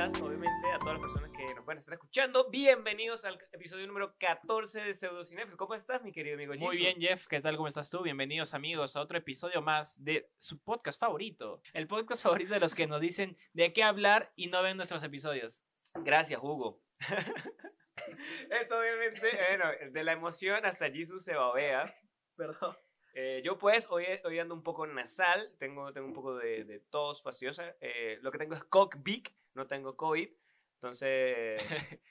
días, obviamente, a todas las personas que nos pueden estar escuchando. Bienvenidos al episodio número 14 de Pseudocinéfilo. ¿Cómo estás, mi querido amigo Muy bien, Jeff, ¿qué tal? ¿Cómo estás tú? Bienvenidos, amigos, a otro episodio más de su podcast favorito. El podcast favorito de los que nos dicen de qué hablar y no ven nuestros episodios. Gracias, Hugo. Eso, obviamente, bueno, de la emoción hasta Jisoo se babea. Perdón. Eh, yo pues hoy, hoy ando un poco nasal, tengo, tengo un poco de, de tos fastidiosa. Eh, lo que tengo es cockbic, no tengo COVID. Entonces...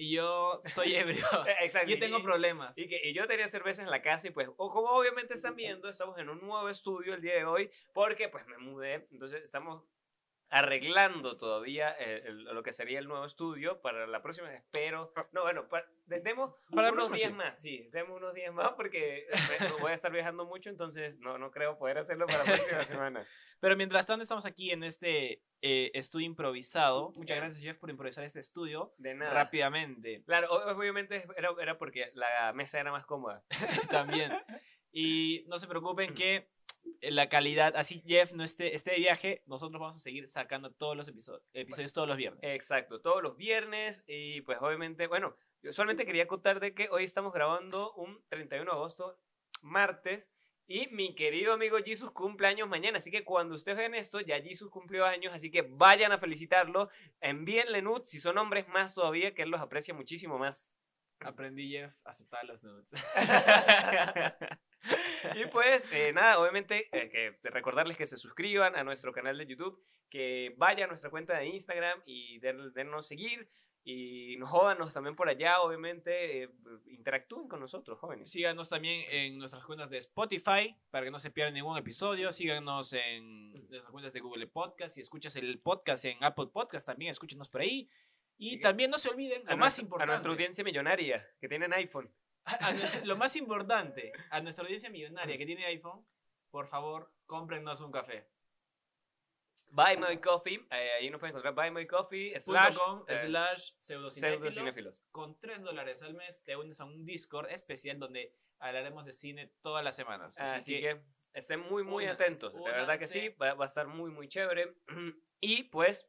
Y yo soy ebrio. Eh, Exacto. Yo tengo problemas. Y, que, y yo tenía cerveza en la casa y pues, o como obviamente están viendo, estamos en un nuevo estudio el día de hoy porque pues me mudé, entonces estamos arreglando todavía eh, el- lo que sería el nuevo estudio para la próxima, espero, no, bueno, pa- de- demos Para unos días más, sí, demos unos días más porque me- voy a estar viajando mucho, entonces no, no creo poder hacerlo para la próxima semana. Pero mientras tanto estamos aquí en este eh, estudio improvisado. Muchas Ya. gracias, Jeff, por improvisar este estudio De nada. rápidamente. Claro, obviamente era, era porque la mesa era más cómoda. También. Y no se preocupen que la calidad, así Jeff no esté, esté de viaje, nosotros vamos a seguir sacando todos los episodios, episodios todos los viernes. Exacto, todos los viernes y pues obviamente, bueno, yo solamente quería contar de que hoy estamos grabando un 31 de agosto, martes, y mi querido amigo Jesus cumple años mañana, así que cuando ustedes vean esto, ya Jesus cumplió años, así que vayan a felicitarlo, envíenle nudes, si son hombres más todavía, que él los aprecia muchísimo más. Aprendí, Jeff, a aceptar los nudes. y pues, eh, nada, obviamente, eh, que recordarles que se suscriban a nuestro canal de YouTube, que vayan a nuestra cuenta de Instagram y den, dennos seguir. Y nos jódanos también por allá, obviamente, eh, interactúen con nosotros, jóvenes. Síganos también en nuestras cuentas de Spotify para que no se pierdan ningún episodio. Síganos en nuestras cuentas de Google Podcast. Si escuchas el podcast en Apple Podcast, también escúchenos por ahí. Y Y- también no se olviden, lo más importante. A nuestra audiencia millonaria, que tienen iPhone. A nu- lo más importante, a nuestra audiencia millonaria que tiene iPhone, por favor, cómprennos un café. Buy My Coffee, eh, ahí nos pueden encontrar Buy My Coffee, Slash, com, eh, slash pseudocinéfilos. pseudocinéfilos. Con 3 dólares al mes te unes a un Discord especial donde hablaremos de cine todas las semanas. Así, Así que, que estén muy, muy únanse, atentos. De verdad que sí, va, va a estar muy, muy chévere. Y pues,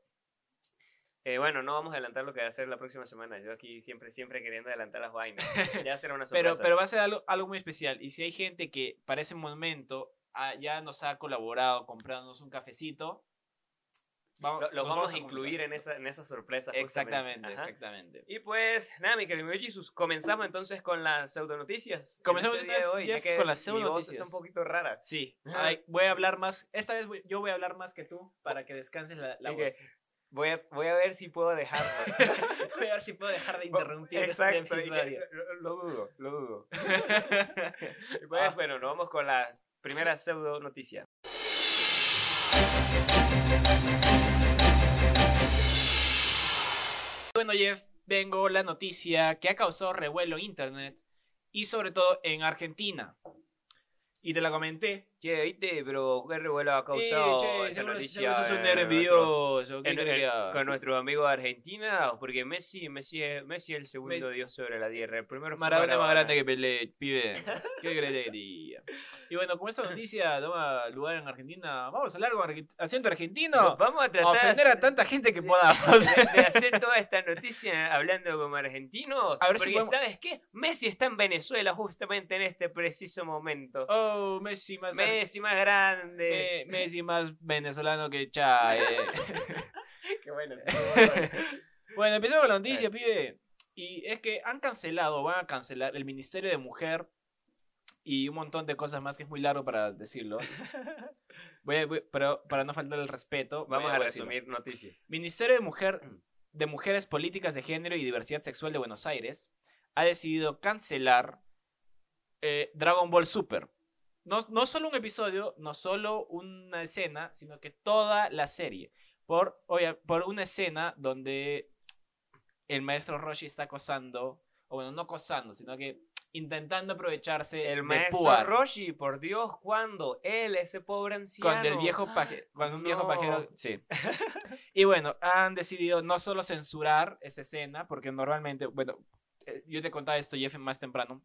eh, bueno, no vamos a adelantar lo que va a hacer la próxima semana. Yo aquí siempre, siempre queriendo adelantar las vainas. Ya será una sorpresa. pero va a ser algo, algo muy especial. Y si hay gente que para ese momento ah, ya nos ha colaborado comprándonos un cafecito, vamos, Lo, vamos a incluir en esa, en esa sorpresa. Exactamente, exactamente. Y pues, nada, mi querido Jesus, comenzamos entonces con las pseudonoticias. Comencemos En este día entonces, Jeff, con las Mi voz pseudonoticias. está un poquito rara. Sí, ay, voy a hablar más. Esta vez voy- yo voy a hablar más que tú para que descanses la, la que- voz. Voy a, voy a ver si puedo dejarlo. voy a ver si puedo dejar de interrumpir Exacto, este y que- episodio. lo, lo dudo, lo dudo. Pues, Ah. bueno, nos vamos con la primera pseudo noticia. Bueno, Jeff, vengo la noticia que ha causado revuelo en internet y sobre todo en Argentina. Y te la comenté. Che, viste, pero qué revuelo ha causado Eh, che, esa noticia sos un en nerd nuestro- envidioso, ¿qué en- crees en- que haga? con nuestro amigo de Argentina, porque Messi, Messi, es, Messi es el segundo Messi- dios sobre la tierra. El primero Maradona más grande que Pelé, pibe. ¿Qué diga? Y bueno, como esta noticia toma lugar en Argentina, vamos a hablar con acento argentino. Vamos a A tratar ofender a tanta gente que de- podamos. de, de hacer toda esta noticia hablando como argentino. A ver si podemos- ¿sabes qué? Messi está en Venezuela justamente en este preciso momento. Oh, Messi más, ar- Messi más grande. Me- Messi más venezolano que Cha. eh. Qué bueno. bueno. Empezamos con la noticia, pibe. Y es que han cancelado, van a cancelar el Ministerio de Mujer y un montón de cosas más que es muy largo para decirlo. Voy a- voy- pero para no faltar el respeto, Vamos a decirlo. resumir noticias. Ministerio de Mujer de Mujeres Políticas de Género y Diversidad Sexual de Buenos Aires ha decidido cancelar eh, Dragon Ball Super. No, no solo un episodio, no solo una escena, sino que toda la serie. Por, oye, por una escena donde el maestro Roshi está acosando, o bueno, no acosando, sino que intentando aprovecharse El maestro Puar. Roshi, por Dios, ¿cuándo? Él, ese pobre anciano. Cuando el viejo paje- cuando un viejo No. pajero. Sí. y bueno, han decidido no solo censurar esa escena, porque normalmente, bueno, eh, yo te contaba esto, Jeff, más temprano,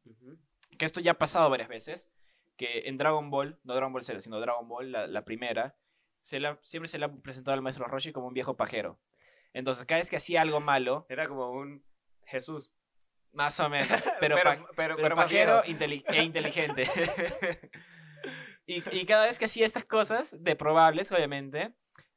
que esto ya ha pasado varias veces, que en Dragon Ball, no Dragon Ball Z, sino Dragon Ball, la, la primera, se la- siempre se le ha presentado al maestro Roshi como un viejo pajero. Entonces, cada vez que hacía algo malo, Era como un Jesús. más o menos, pero, pero, pa- pero, pero pero más pajero inteli- e inteligente. y, y cada vez que hacía estas cosas, de probables, obviamente,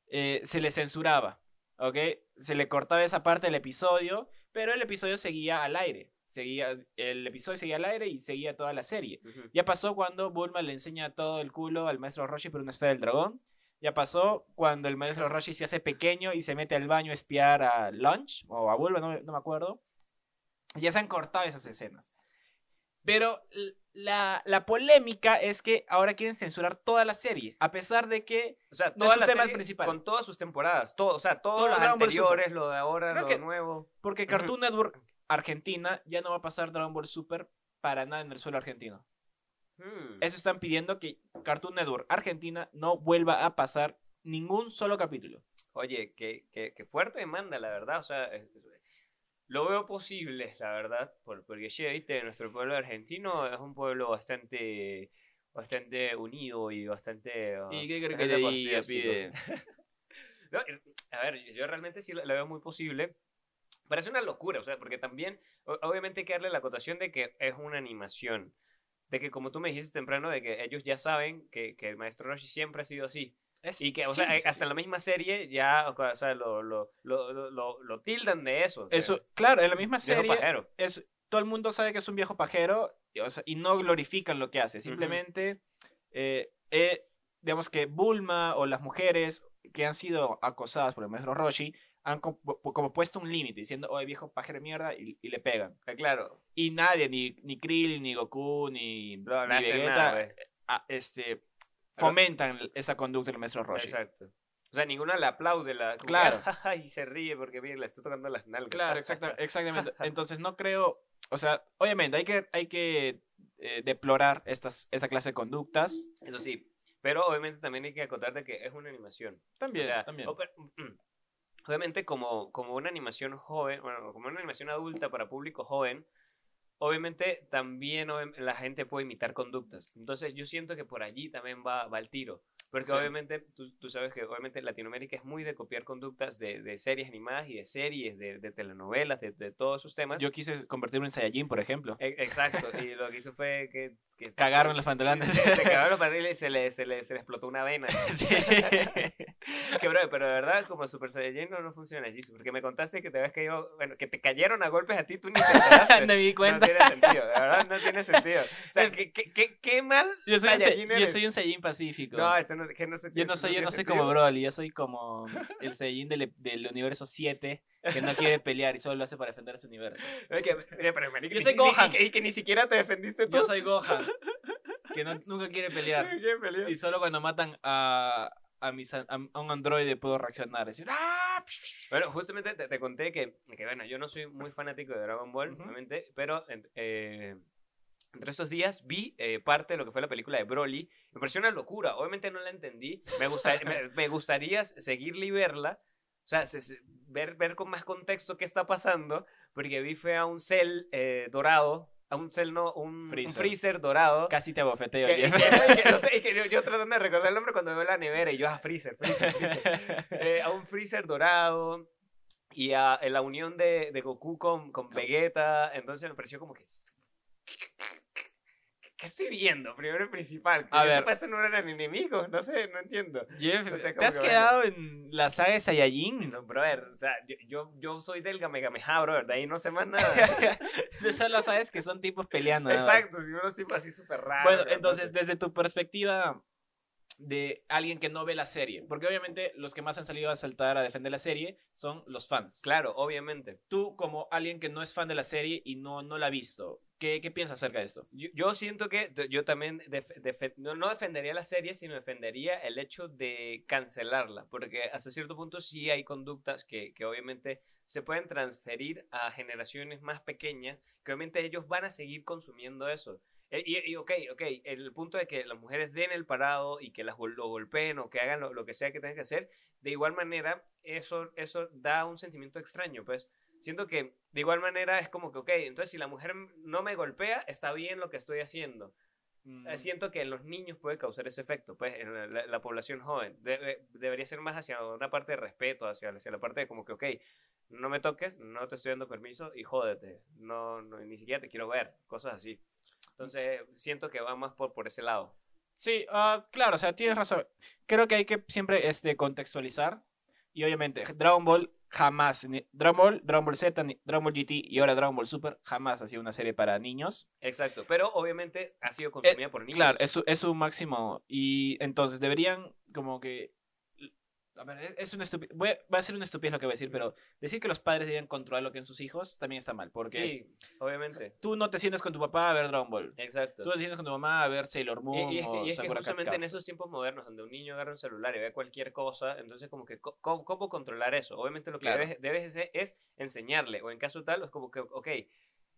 eh, se le censuraba, ¿ok? Se le cortaba esa parte del episodio, pero el episodio seguía al aire. Seguía, el episodio seguía al aire y seguía toda la serie. Ya pasó cuando Bulma le enseña todo el culo al maestro Roshi por una esfera del dragón. Ya pasó cuando el maestro Roshi se hace pequeño y se mete al baño a espiar a Lunch o a Bulma, no, me- no me acuerdo. Ya se han cortado esas escenas. Pero la, la polémica es que ahora quieren censurar toda la serie, a pesar de que O sea, No toda es su la tema serie principal. con todas sus temporadas, todo, o sea, todos Todo los anteriores, lo de ahora, Creo lo que- nuevo. porque. Cartoon Network Argentina ya no va a pasar Dragon Ball Super para nada en el suelo argentino. Hmm. Eso están pidiendo que Cartoon Network Argentina no vuelva a pasar ningún solo capítulo. Oye, qué, qué, qué fuerte demanda, la verdad. O sea, es- lo veo posible, la verdad. por- porque, che, viste, nuestro pueblo argentino es un pueblo bastante bastante unido y bastante. ah, ¿Y qué crees que te diga? No, eh, a ver, yo- yo realmente sí lo, lo veo muy posible. Parece una locura, o sea, porque también, obviamente hay que darle la acotación de que es una animación. De que, como tú me dijiste temprano, de que ellos ya saben que, que el maestro Roshi siempre ha sido así. Es- Y que, o sea, hasta la misma serie ya, o sea, lo, lo, tildan de eso. o sea, Eso, claro, en la misma viejo serie pajero. es, todo el mundo sabe que es un viejo pajero y, o sea, y no glorifican lo que hace. Simplemente, eh, eh, digamos que Bulma o las mujeres que han sido acosadas por el maestro Roshi han co- como puesto un límite diciendo, oye, viejo pajero de mierda, y, y le pegan. Eh, Claro, Y nadie, ni, ni Krillin, ni Goku, ni, no, no ni Vegeta, nada, güey. ah, este, fomentan esa conducta del maestro Roshi. Exacto. O sea, ninguna le aplaude la. como que, Claro. Y se ríe porque, mire, le está tocando las nalgas. Claro, exacta- exactamente. Entonces no creo, o sea, obviamente hay que, hay que eh, deplorar estas, esa clase de conductas. Eso sí. Pero obviamente también hay que acotar de que es una animación. También, o sea, también. pero, mm, obviamente como, como una animación joven, bueno, como una animación adulta para público joven, obviamente también la gente puede imitar conductas. Entonces yo siento que por allí también va, va el tiro. Porque Sí. obviamente, tú, tú sabes que obviamente Latinoamérica es muy de copiar conductas de, de series animadas y de series, de, de telenovelas, de, de todos esos temas. Yo quise convertirme en Saiyajin, por ejemplo. E- Exacto, y lo que hizo fue que... que Cagaron los pantalones. Se, se cagaron los pantalones y se le, se, le, se le explotó una vena. Sí. Que, bro, pero de verdad, como Super Saiyajin no, no funciona, Jesus. Porque me contaste que te habías caído, bueno, que te cayeron a golpes a ti, tú ni te. No me di cuenta. No tiene sentido, de verdad, no tiene sentido. O sea, Es- ¿qué, qué, qué, qué mal Yo soy, un, yo soy un Saiyajin pacífico. No, esto no, que no yo no soy, yo no soy como Broly, yo soy como el Saiyajin del, del universo 7 que no quiere pelear y solo lo hace para defender su universo. Que, mira, pero, marico, Yo ni- soy Gohan. Y que, y que ni siquiera te defendiste tú. Yo soy Gohan, que no- nunca quiere pelear. ¿Qué pelea? Y solo cuando matan a, a, mis, a, a un androide puedo reaccionar. Decir, ¡ah! Bueno, justamente te, te conté que, que, bueno, yo no soy muy fanático de Dragon Ball, Ujú. obviamente, pero eh, entre estos días vi eh, parte de lo que fue la película de Broly. Me pareció una locura, obviamente no la entendí. Me, gusta- me, me gustaría seguirla y verla, o sea, se- se- ver, ver con más contexto qué está pasando, porque vi fue a un Cell eh, dorado, a un Cell no, un un Freezer. freezer, dorado. Casi te abofeteo, Que- que- que- no sé, que yo, yo tratando de recordar el nombre cuando veo la nevera y yo, ah, Freezer, Freezer, Freezer. Eh, a un Freezer dorado y a, a la unión de, de Goku con, con Vegeta. Entonces me pareció como que. ¿Qué estoy viendo? Primero y principal. Que A ver. estos no eran enemigos. No sé, no entiendo. Jeff, O sea, ¿te has que quedado en la saga de Saiyajin? No, brother, o sea, yo, yo, yo soy del Gamegameja, brother. De ahí no sé más nada. Tú solo sabes que son tipos peleando. Exacto, si unos tipos así súper raros. Bueno, entonces, desde tu perspectiva de alguien que no ve la serie, porque obviamente los que más han salido a saltar a defender la serie son los fans. Claro, obviamente. Tú, como alguien que no es fan de la serie y no, no la ha visto, ¿qué, qué piensas acerca de esto? Yo, yo siento que yo también def- defe- no, no defendería la serie, sino defendería el hecho de cancelarla, porque hasta cierto punto sí hay conductas que, que obviamente se pueden transferir a generaciones más pequeñas, que obviamente ellos van a seguir consumiendo eso. Eh, Y, y ok, ok, el punto de que las mujeres den el parado y que las lo golpeen o que hagan lo, lo que sea que tengan que hacer, de igual manera, eso, eso da un sentimiento extraño, pues. Siento que de igual manera es como que, ok, entonces si la mujer no me golpea, está bien lo que estoy haciendo. Mm, Eh, Siento que en los niños puede causar ese efecto, pues en la, la- la población joven. Debe- debería ser más hacia una parte de respeto, hacia, hacia la parte de como que, ok, no me toques, no te estoy dando permiso y jódete, no, no, ni siquiera te quiero ver, cosas así. Entonces siento que va más por, por ese lado. Sí, ah, claro, o sea, tienes razón. Creo que hay que siempre este, contextualizar. Y obviamente, Dragon Ball jamás, ni- Dragon Ball, Dragon Ball Z, ni- Dragon Ball GT y ahora Dragon Ball Super jamás ha sido una serie para niños. Exacto, pero obviamente ha sido consumida por niños. Claro, es su, es su máximo. Y entonces deberían como que... A ver, es- es una estupidez. Va a ser una estupidez lo que voy a decir, pero decir que los padres deben controlar lo que en sus hijos también está mal. Porque Sí, obviamente. tú no te sientes con tu papá a ver Dragon Ball. Exacto. Tú te sientes con tu mamá a ver Sailor Y, Moon y es que, o y es que justamente en esos tiempos modernos donde un niño agarra un celular y ve cualquier cosa, entonces como que, ¿cómo, cómo controlar eso? Obviamente lo que Claro. debes, debes hacer es enseñarle, o en caso tal, es como que, ok,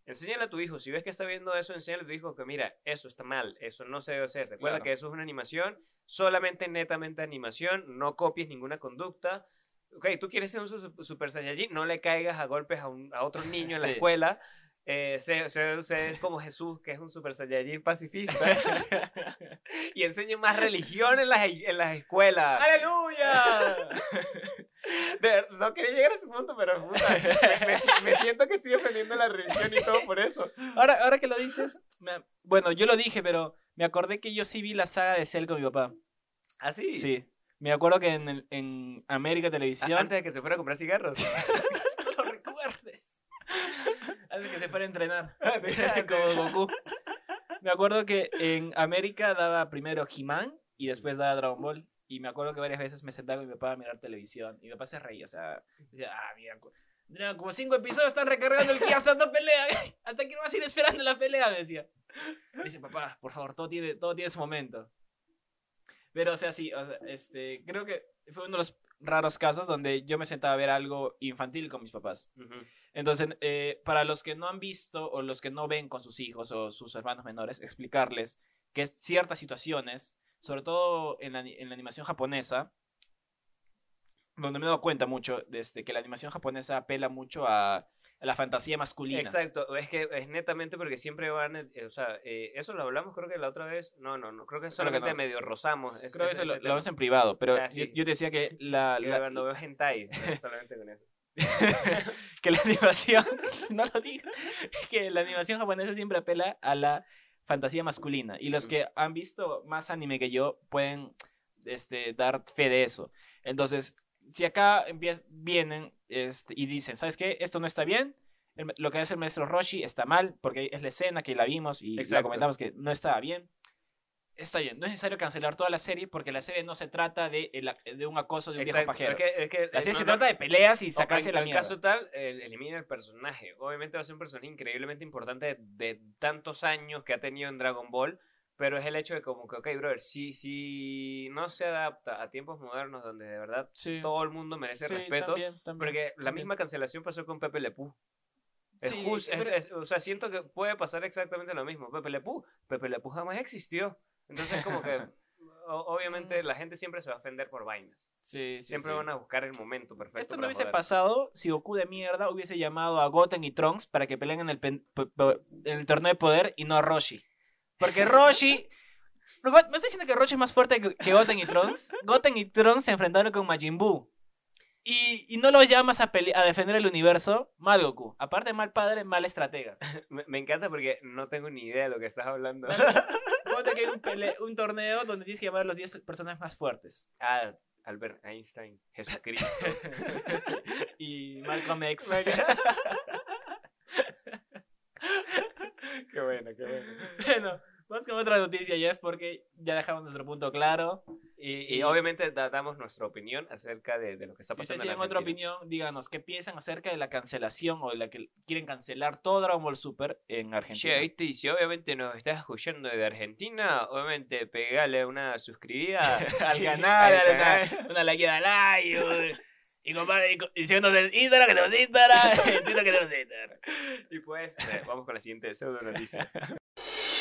enséñale a tu hijo, si ves que está viendo eso, enséñale a tu hijo que mira, eso está mal, eso no se debe hacer. Recuerda Claro. que eso es una animación, solamente netamente animación, no copies ninguna conducta. Ok, tú quieres ser un su- super saiyajin, no le caigas a golpes a, un- a otro niño en la escuela. Eh, sé, sé- sé como Jesús, que es un super saiyajin pacifista y enseñe más religión en las, en las escuelas. ¡Aleluya! De no quería llegar a ese punto, pero puta, me, me me siento que estoy defendiendo la religión y todo por eso. ahora, ahora que lo dices, me- bueno, yo lo dije, pero me acordé que yo sí vi la saga de Cell con mi papá. ¿Ah, sí? Sí. Me acuerdo que en, en América Televisión. Antes de que se fuera a comprar cigarros. Antes que se fuera a entrenar. Como Como Goku. Me acuerdo que en América daba primero He-Man y después daba Dragon Ball. Y me acuerdo que varias veces me sentaba con mi papá a mirar televisión. Y mi papá se reía, o sea, decía, ah, mira, como cinco episodios están recargando el que hasta no pelea. Hasta que no vas a ir esperando la pelea, me decía. Me dice, papá, por favor, todo tiene, todo tiene su momento. Pero, o sea, sí, o sea, este, creo que fue uno de los raros casos donde yo me sentaba a ver algo infantil con mis papás. Ujú. Entonces, eh, para los que no han visto o los que no ven con sus hijos o sus hermanos menores, explicarles que es ciertas situaciones, sobre todo en la, en la animación japonesa, donde me he dado cuenta mucho de este, que la animación japonesa apela mucho a, la fantasía masculina. Exacto, es que es netamente porque siempre van, eh, o sea, eh, eso lo hablamos creo que la otra vez, no, no, no, creo que Creo que solamente no. medio rozamos. ese- Creo que eso lo, lo en privado, pero Ah, yo, sí. yo te decía que la, la- cuando veo hentai, solamente con eso. que la animación, no lo digas, que la animación japonesa siempre apela a la fantasía masculina. Y los que han visto más anime que yo pueden este, dar fe de eso. Entonces, si acá vienen este, y dicen, ¿sabes qué? Esto no está bien. el lo que hace el maestro Roshi está mal, porque es la escena que la vimos y la Exacto. comentamos que no estaba bien. Está bien, no es necesario cancelar toda la serie porque la serie no se trata de, de un acoso de un viejo Exacto, pajero. es que, es que, La eh, serie no, se trata de peleas y sacarse en, la en mierda. caso tal, elimina el personaje. Obviamente va a ser un personaje increíblemente importante de, de tantos años que ha tenido en Dragon Ball, pero es el hecho de como que, ok, brother, si, si no se adapta a tiempos modernos donde de verdad Sí. todo el mundo merece Sí, respeto, también, también, porque la también. misma cancelación pasó con Pepe Le Pew. Es Sí, jus- es- pero- es- o sea, siento que puede pasar exactamente lo mismo. Pepe Le Pew, Pepe Le Pew jamás existió. Entonces, como que, obviamente, la gente siempre se va a ofender por vainas. Sí, sí, Siempre sí. van a buscar el momento perfecto. Esto no hubiese joder. pasado si Goku de mierda hubiese llamado a Goten y Trunks para que peleen en el, pen- pe- pe- en el torneo de poder y no a Roshi. Porque Roshi... ¿Me estás diciendo que Roshi es más fuerte que, que Goten y Trunks? Goten y Trunks se enfrentaron con Majin Buu. Y, y no lo llamas a, a defender el universo, mal Goku. Aparte, mal padre, mal estratega. Me, me encanta porque no tengo ni idea de lo que estás hablando. Ponte que hay un, pele- un torneo donde tienes que llamar a los 10 personajes más fuertes. ah, Albert Einstein, Jesucristo. Y Malcolm X. qué bueno, qué bueno. Bueno, vamos con otra noticia, Jeff, porque ya dejamos nuestro punto claro. Y, y obviamente da- damos nuestra opinión acerca de, de lo que está Si pasando. ustedes en tienen otra opinión, díganos qué piensan acerca de la cancelación o de la que quieren cancelar todo Dragon Ball Super en Che, Argentina. ¿viste? Y si obviamente nos estás escuchando de Argentina, obviamente pegale una suscribida al canal, Al canal. una, una like, dale like. Y compadre, y, síguenos en Instagram, que tenemos Instagram, en Twitter, que tenemos Instagram. Y pues, eh, vamos con la siguiente pseudo noticia.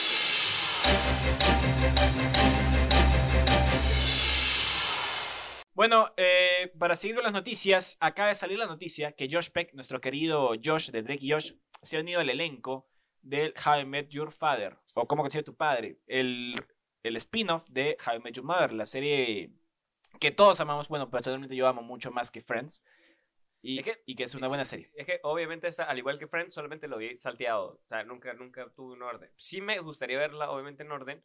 Bueno, eh, para seguir con las noticias, acaba de salir la noticia que Josh Peck, nuestro querido Josh de Drake y Josh, se ha unido al elenco del How I Met Your Father. o Cómo conocí a tu padre, el, el spin-off de How I Met Your Mother, la serie que todos amamos, bueno, personalmente yo amo mucho más que Friends, y Es que- y que es una buena serie. Es que obviamente, esa, al igual que Friends, solamente lo vi salteado. O sea, nunca, nunca tuve un orden. Sí me gustaría verla, obviamente, en orden,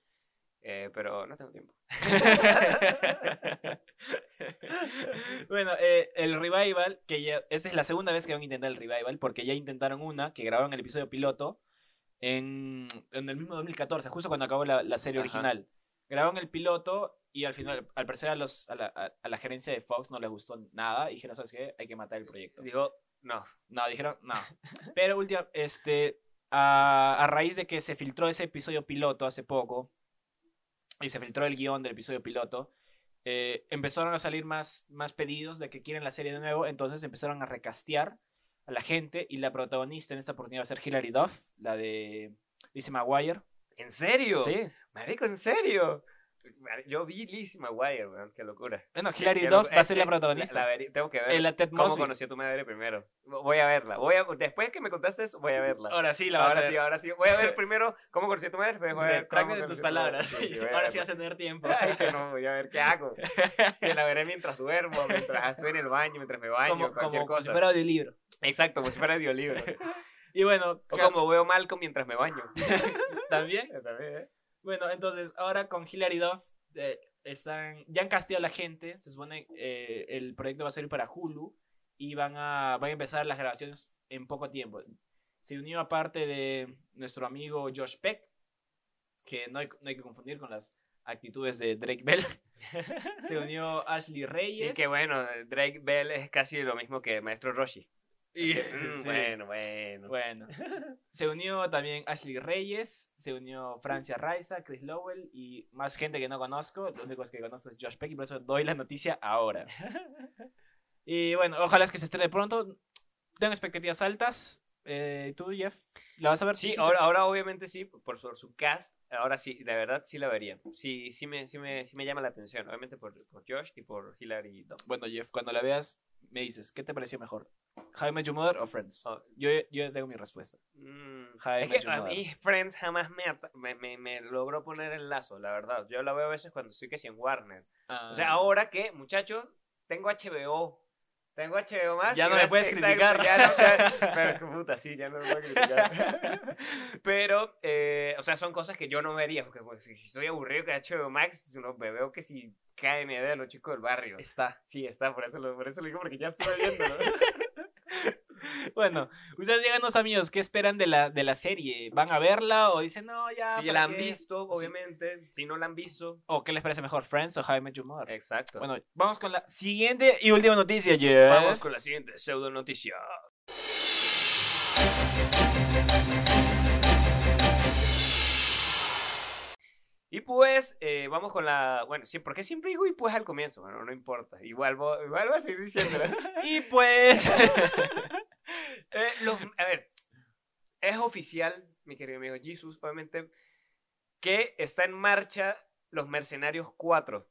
eh, pero no tengo tiempo. bueno, eh, el revival, que ya, esta es la segunda vez que van a intentar el revival, porque ya intentaron una, que grabaron el episodio piloto en, en el mismo 2014, justo cuando acabó la, la serie Ajá. original. Grabaron el piloto y al final, al parecer a, los, a, la, a- a la gerencia de Fox no les gustó nada y dijeron, ¿sabes qué? Hay que matar el proyecto. Digo, no. No, dijeron, no. Pero última, este, a, a raíz de que se filtró ese episodio piloto hace poco, y se filtró el guion del episodio piloto, eh, empezaron a salir más, más pedidos de que quieren la serie de nuevo, entonces empezaron a recastear a la gente, y la protagonista en esta oportunidad va a ser Hilary Duff, la de Lizzie McGuire. ¿En serio? Sí. Marico, ¿en serio? Yo vi Lizzie McGuire, weón, qué locura. Bueno, Hilary Duff va a ser la protagonista. la verí- tengo que ver. La Ted ¿Cómo a tu madre primero? Voy a verla. Voy a, después que me contaste eso, voy a verla. Ahora sí la vas ahora a ver. sí, ahora sí. Voy a ver primero cómo conocí a tu madre, voy a ver cómo de tus a tu madre. palabras. Sí, sí, Ahora sí vas a tener tiempo. Ay, que no, voy a ver qué hago. Que la veré mientras duermo, mientras estoy en el baño, mientras me baño, como, cualquier como, como si cosa. fuera audiolibro. Exacto, como si fuera audiolibro. Y bueno, O como veo Malcolm mientras me baño. también También, ¿eh? Bueno, entonces ahora con Hilary Duff eh, están, ya han casteado a la gente, se supone eh, el proyecto va a salir para Hulu y van a, van a empezar las grabaciones en poco tiempo. Se unió aparte de nuestro amigo Josh Peck, que no hay, no hay que confundir con las actitudes de Drake Bell. se unió Ashley Reyes. Y que bueno, Drake Bell es casi lo mismo que Maestro Roshi. Y- Mm, sí. Bueno, bueno. Bueno, se unió también Ashley Reyes, se unió Francia Raiza, Chris Lowell y más gente que no conozco. Lo único que conozco es Josh Peck y por eso doy la noticia ahora. Y bueno, ojalá es que se estrene pronto. Tengo expectativas altas. Eh, ¿Tú, Jeff? ¿La vas a ver? Sí, ahora, ahora obviamente sí, por, por su cast, ahora sí, de verdad sí la vería. Sí, sí me, sí me, sí me llama la atención, obviamente por, por Josh y por Hilary Duff. Bueno, Jeff, cuando la veas, me dices, ¿qué te pareció mejor? ¿How I Met Your Mother o Friends? Oh. Yo, yo tengo mi respuesta. Mm, es que a mí Friends jamás me, ata- me, me, me logró poner el lazo, la verdad. Yo la veo a veces cuando estoy que sí en Warner. O sea, Ah. ahora que, muchachos, tengo HBO. Tengo HBO más. Ya no me puedes exacto, criticar. ya no- ya- pero puta, sí, ya no me puedo criticar. pero, eh, o sea, son cosas que yo no vería. Porque pues, si, soy aburrido que HBO Max, no, me veo que si KMD de los chicos del barrio. Está. Sí, está, por eso lo, por eso lo digo, porque ya estuve viéndolo. Bueno, ustedes díganos, amigos, ¿qué esperan de la, de la serie? ¿Van a verla o dicen, no, ya. si ¿para la han qué?" visto, obviamente. Si no la han visto, ¿O qué les parece mejor, Friends o How I Met Your Mother? exacto. Bueno, vamos con la siguiente y última noticia, Jeff. Vamos con la siguiente pseudo noticia. Y pues, eh, vamos con la. Bueno, sí, porque siempre digo y pues al comienzo? Bueno, no importa. Igual, igual voy a seguir diciéndolo. Y pues. Eh, los- a ver, es oficial, mi querido amigo Jesus, obviamente, que está en marcha Los Mercenarios 4.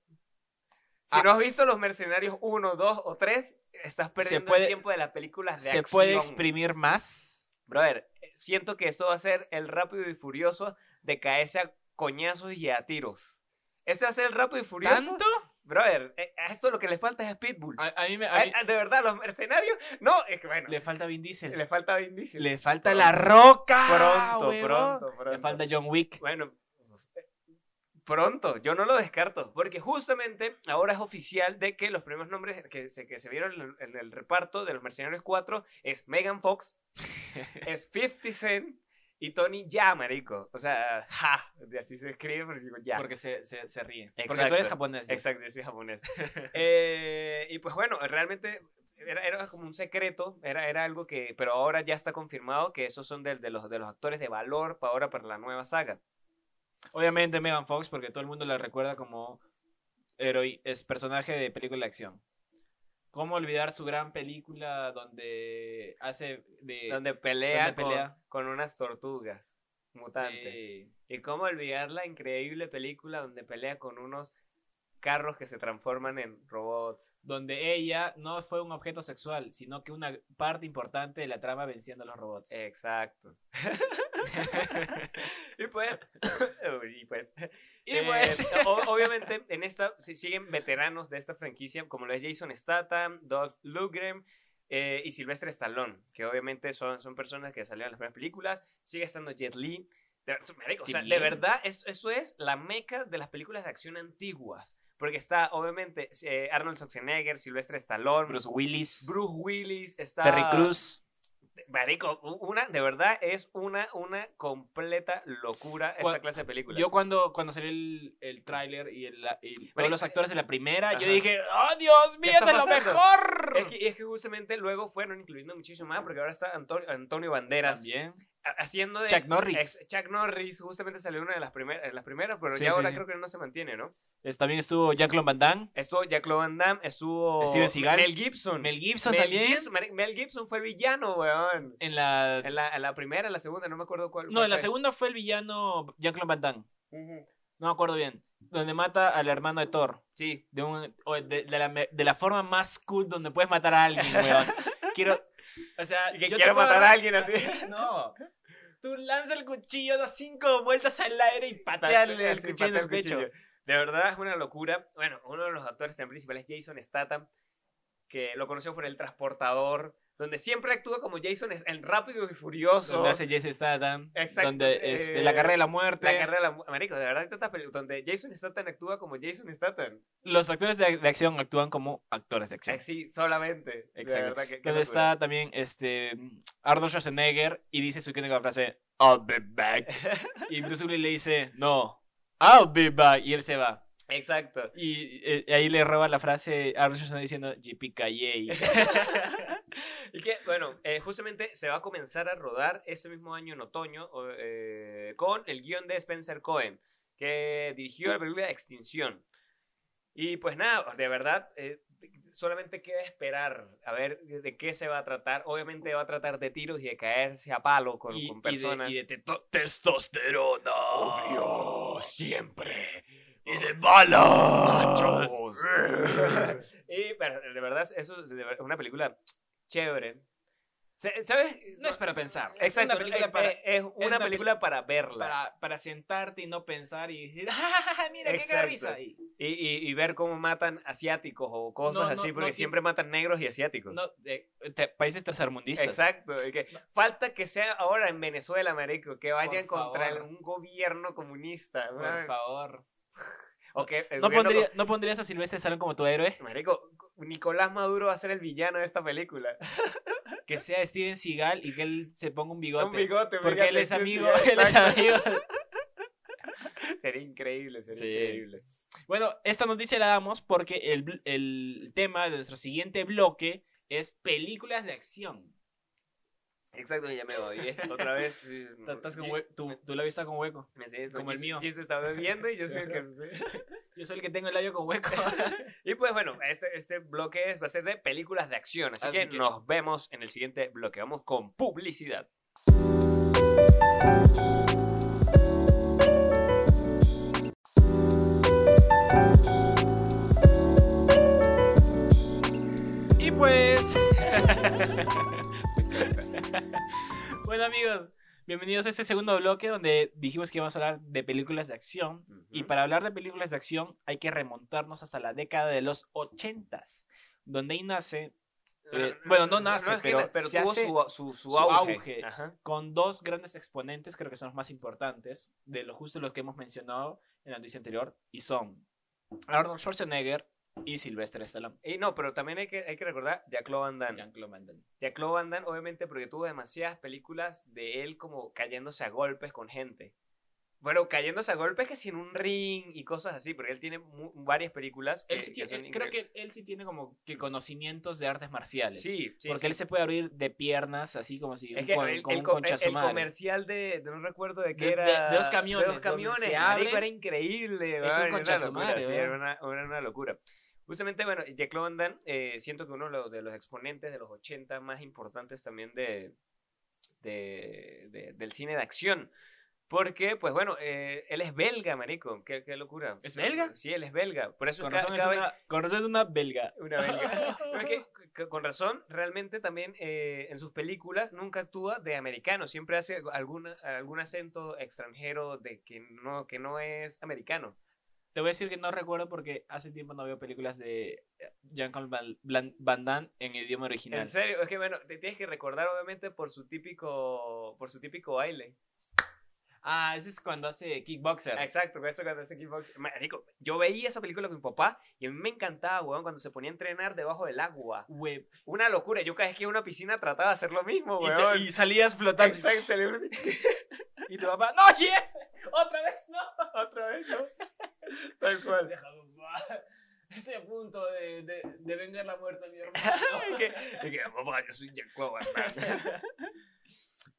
Si Ah. no has visto Los Mercenarios 1, 2 o 3, estás perdiendo puede- el tiempo de las películas de ¿Se acción. puede exprimir más? Brother, siento que esto va a ser el rápido y furioso de caerse a coñazos y a tiros. Este va a ser el rápido y furioso. ¿Tanto? Brother, eh, a esto lo que le falta es Pitbull. A, a mí me. a mí- de verdad, los mercenarios. No, es que bueno. le falta Vin Diesel. Le falta Vin Diesel. Le falta Pronto. la roca. Pronto, pronto, pronto. Le falta John Wick. Bueno, pronto, yo no lo descarto, porque justamente ahora es oficial de que los primeros nombres que se, que se vieron en el, en el reparto de los Mercenarios 4 es Megan Fox, es 50 Cent y Tony Ya, marico. O sea, ja, de así se escribe, pero digo ya. Porque se, se, se ríe. Porque tú eres japonés. Exacto, yo soy japonés. Eh, y pues bueno, realmente era, era como un secreto, era, era algo que, pero ahora ya está confirmado que esos son de, de los, de los actores de valor para ahora para la nueva saga. Obviamente Megan Fox, porque todo el mundo la recuerda como es personaje de película de acción. ¿Cómo olvidar su gran película donde hace de... donde pelea, donde pelea. Con, con unas tortugas mutantes. Sí. Y cómo olvidar la increíble película donde pelea con unos carros que se transforman en robots. Donde ella no fue un objeto sexual, sino que una parte importante de la trama venciendo a los robots. Exacto. y pues, y pues, Y eh, pues- o- obviamente en esta si- siguen veteranos de esta franquicia, como lo es Jason Statham, Dolph Lundgren eh, y Sylvester Stallone, que obviamente son, son personas que salieron en las primeras películas. Sigue estando Jet Li. De, o sea, de verdad, esto, eso es la meca de las películas de acción antiguas. Porque está, obviamente, eh, Arnold Schwarzenegger, Sylvester Stallone, Bruce Willis, Bruce Willis, está... Terry Cruz. Marico, una, de verdad es una, una completa locura esta clase de películas. Yo cuando, cuando salió el, el tráiler y, el, y todos Marico, los actores de la primera, yo dije, ¡Oh, Dios mío, es de lo mejor! Es que, y es que justamente luego fueron incluyendo muchísimo más, porque ahora está Antonio, Antonio Banderas También. Ha- haciendo de... Chuck Norris. Chuck Norris justamente salió una de las, primeras de las primeras, pero Sí, ya sí, ahora sí. creo que no se mantiene, ¿no? Es- también estuvo Jean-Claude Van Damme. Estuvo Jack Van Damme, estuvo Steven Seagal. Mel Gibson. Mel Gibson Mel también. Gibson, Mel- Gibson fue el villano, weón. En la... En la, en la primera, en la segunda, no me acuerdo cuál. No, cuál en la fue. segunda fue el villano Jean-Claude Van Damme. No me acuerdo bien. Donde mata al hermano de Thor. Sí, De, un, de, de la, de la forma más cool donde puedes matar a alguien, weón. Quiero... O sea, que quiero puedo matar a alguien así. No. Tú lanzas el cuchillo, das cinco vueltas al aire y patearle el Sí, cuchillo en el pecho. cuchillo. De verdad es una locura. Bueno, uno de los actores principales es Jason Statham, que lo conoció por El Transportador, donde siempre actúa como Jason, es el rápido y furioso. Donde hace Jason Statham. Exacto, Donde este, eh, la carrera de la muerte. La carrera de la mu- Marico, de verdad, tantas peli- donde Jason Statham actúa como Jason Statham. Los actores de, de acción actúan como actores de acción. Así, solamente. De Exacto. verdad, que, que Donde locura. está también este Arnold Schwarzenegger y dice su icónica frase I'll be back. y Bruce Willis le dice no, I'll be back. Y él se va. Exacto. Y eh, ahí le roba la frase a Arnold Schwarzenegger diciendo JPKJ. y que, bueno, eh, justamente se va a comenzar a rodar ese mismo año en otoño eh, con el guion de Spencer Cohen, que dirigió la película Extinción. Y pues nada, de verdad, eh, solamente queda esperar a ver de qué se va a tratar. Obviamente va a tratar de tiros y de caerse a palo con, y, con y de, personas. y de teto- testosterona. Obvio, siempre. Y de balas. y pero de verdad, eso es una película chévere. ¿Sabes? No es para pensar. Exacto, es una película es, para, es- es una película para verla. para, para sentarte y no pensar y decir, ¡ah, mira qué risa! Y, Y, y- ver cómo matan asiáticos o cosas No, no, así, porque siempre matan negros y asiáticos. te- países tercermundistas. Exacto. que falta que sea ahora en Venezuela, marico, que vayan contra el- un gobierno comunista. Por favor. ¿No, gobierno pondría- ¿No pondrías a Silvestre Stallone como tu héroe? co- Marico, Nicolás Maduro va a ser el villano de esta película. Que sea Steven Seagal y que él se ponga un bigote. Un bigote, Porque él es amigo, él es amigo. Sería increíble, sería Sí. increíble. Bueno, esta noticia la damos porque el, el tema de nuestro siguiente bloque es películas de acción. Exacto, ya me odié. Otra vez. sí, Estás con y- hue- tú, tú la viste con hueco. me sé, como el mío. Jesús está bebiendo y yo soy el que. Yo soy el que tengo el labio con hueco. Y pues bueno, este, este bloque es, va a ser de películas de acción. Así, Así que, que- nos vemos en el siguiente bloque. Vamos con publicidad. Y pues. bueno, amigos, bienvenidos a este segundo bloque donde dijimos que íbamos a hablar de películas de acción. Y Ujú. para hablar de películas de acción hay que remontarnos hasta la década de los 80s, donde ahí nace eh, bueno, no nace, pero na- pero se tuvo hace su, su, su su auge. auge. Con dos grandes exponentes, creo que son los más importantes, de lo justo lo que hemos mencionado en la noticia anterior, y son Arnold Schwarzenegger y Sylvester Stallone. Y no, pero también hay que, hay que recordar Jean-Claude Van Damme. Jean-Claude Van Damme. Jean-Claude Van Damme, obviamente, porque tuvo demasiadas películas de él como cayéndose a golpes con gente. Bueno, cayéndose a golpes que si en un ring y cosas así, porque él tiene mu- varias películas. que- Él sí que tiene- creo que él sí tiene como que conocimientos de artes marciales. Sí, sí. porque sí. él se puede abrir de piernas así como si Es un que con- el, como el un co- concha el- el comercial de, de no recuerdo de qué De- era. de- de dos camiones, De donde camiones, se abre. era increíble. Es un era concha una su locura, madre, sí, era una, era una locura. Justamente, bueno, Jack Van Damme, eh, siento que uno de los, de los exponentes de los 80 más importantes también de, de, de- del cine de acción. Porque, pues bueno, eh, él es belga, marico. Qué, qué locura. ¿Es belga? Sí, él es belga. Por eso Con razón, es vez- una, con razón es una belga. una belga. Con razón, realmente también eh, en sus películas nunca actúa de americano. Siempre hace alguna, algún acento extranjero de que no, que no es americano. Te voy a decir que no recuerdo porque hace tiempo no veo películas de eh, Jean-Claude Van, Van- Van Damme en idioma original. En serio, es que bueno, te tienes que recordar obviamente por su típico, por su típico baile. Ah, ese es cuando hace kickboxer. Exacto, eso cuando hace kickbox. Marico, yo veía esa película con mi papá y a mí me encantaba, weón, cuando se ponía a entrenar debajo del agua. Güey. Una locura. Yo cada vez que iba a una piscina trataba de hacer lo mismo, Y, te- weón. y salías flotando. Exacto, Y tu papá, ¡No, Jeff! ¡Otra vez no! otra vez, ¿no? Tal cual. Paz. Estoy a punto de, de, de vengar la muerte a mi hermano. Que, que, papá, yo soy Jack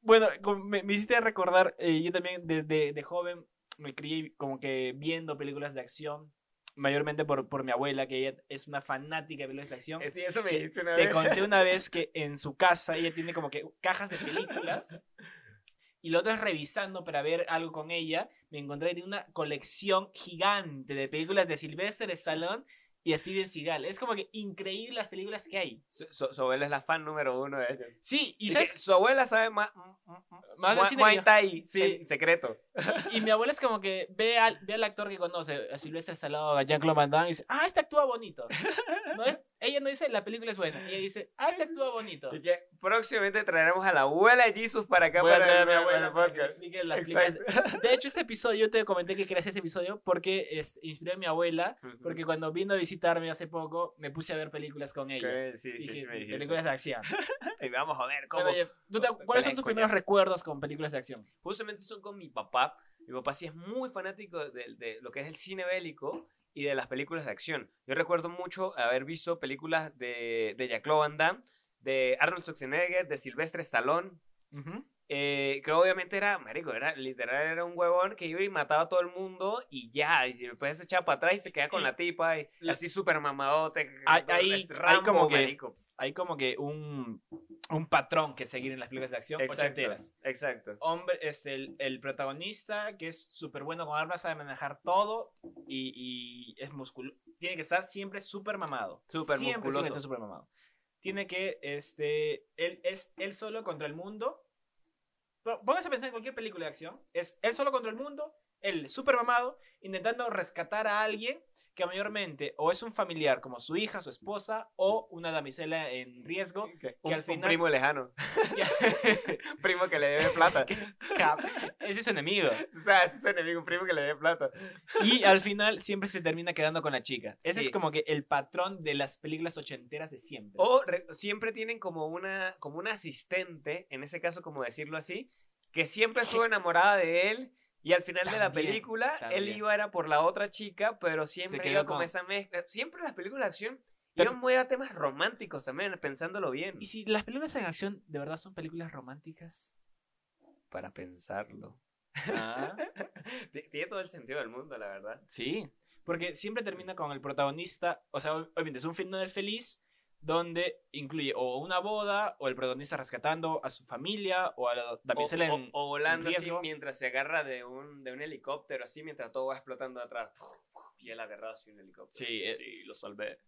bueno, me, me hiciste recordar, eh, yo también desde de joven me crié como que viendo películas de acción, mayormente por, por mi abuela, que ella es una fanática de películas de acción. Eh, Sí, eso me Que una Te vez. conté una vez que en su casa ella tiene como que cajas de películas. Y la otra es revisando para ver algo con ella. Me encontré que tiene una colección gigante de películas de Sylvester Stallone y Steven Seagal. Es como que increíble las películas que hay. Su, su- su abuela es la fan número uno de ellos. Sí, y Y sabes que su abuela sabe más, Más de cine Muay. Thai Sí. en secreto. Y mi abuela es como que ve al, ve al actor que conoce, a Sylvester Stallone, a Jean-Claude Van Damme, y dice, ah, este actúa bonito. No es- ella no dice, la película es buena. Ella dice, ah, este actúa bonito. Y que próximamente traeremos a la abuela de Jesus para acá Voy para, a mi abuela para que explique las. De hecho, este episodio, yo te comenté que quería hacer ese episodio porque es, inspiré a mi abuela, porque cuando vino a visitarme hace poco, me puse a ver películas con ella. Sí, sí, Dije, sí, dijiste. películas de acción. Y vamos a ver cómo. Bueno, Jeff, ¿tú te- ¿Cuáles son tus primeros recuerdos con películas de acción? Justamente son con mi papá. Mi papá sí es muy fanático de, de lo que es el cine bélico y de las películas de acción. Yo recuerdo mucho haber visto películas de, de Jean-Claude Van Damme, de Arnold Schwarzenegger, de Sylvester Stallone. eh, que obviamente era, marico, era literal era un huevón que iba y mataba a todo el mundo y ya, y después se echaba para atrás y se quedaba con Y- la tipa y la- así súper mamadote. Hay- hay- este, hay Rambo, como que- marico. Hay como que un, un patrón que seguir en las películas de acción Exacto, ochenteras. exacto. Hombre, es el, el protagonista que es súper bueno con armas, sabe manejar todo y, y es musculoso. Tiene que estar siempre súper mamado. Súper siempre, musculoso. Súper mamado. Tiene que, este, él es él solo contra el mundo. Pero Pónganse a pensar en cualquier película de acción. Es él solo contra el mundo, él súper mamado, intentando rescatar a alguien que mayormente o es un familiar como su hija, su esposa o una damisela en riesgo. Que al un, final- primo lejano. que- primo que le debe plata. Ese es su enemigo. O sea, ese es su enemigo, un primo que le debe plata. Y al final siempre se termina quedando con la chica. Ese Sí. es como que el patrón de las películas ochenteras de siempre. O re- siempre tienen como una, como una asistente, en ese caso, como decirlo así, que siempre estuvo enamorada de él. Y al final de la También, película, él iba era por la otra chica, pero siempre iba como con- esa mezcla. Siempre las películas de acción Pero- iban muy a temas románticos también, pensándolo bien. ¿Y si las películas en acción de verdad son películas románticas? Para pensarlo. Ah, Tiene todo el sentido del mundo, la verdad. sí. Porque siempre termina con el protagonista, o sea, ob- obviamente es un final feliz donde incluye o una boda o el protagonista rescatando a su familia o a la O, damisela o- en... o volando así mientras se agarra de un, de un helicóptero, así mientras todo va explotando atrás. Y él agarrado así un helicóptero. Sí, eh, sí, lo salvé.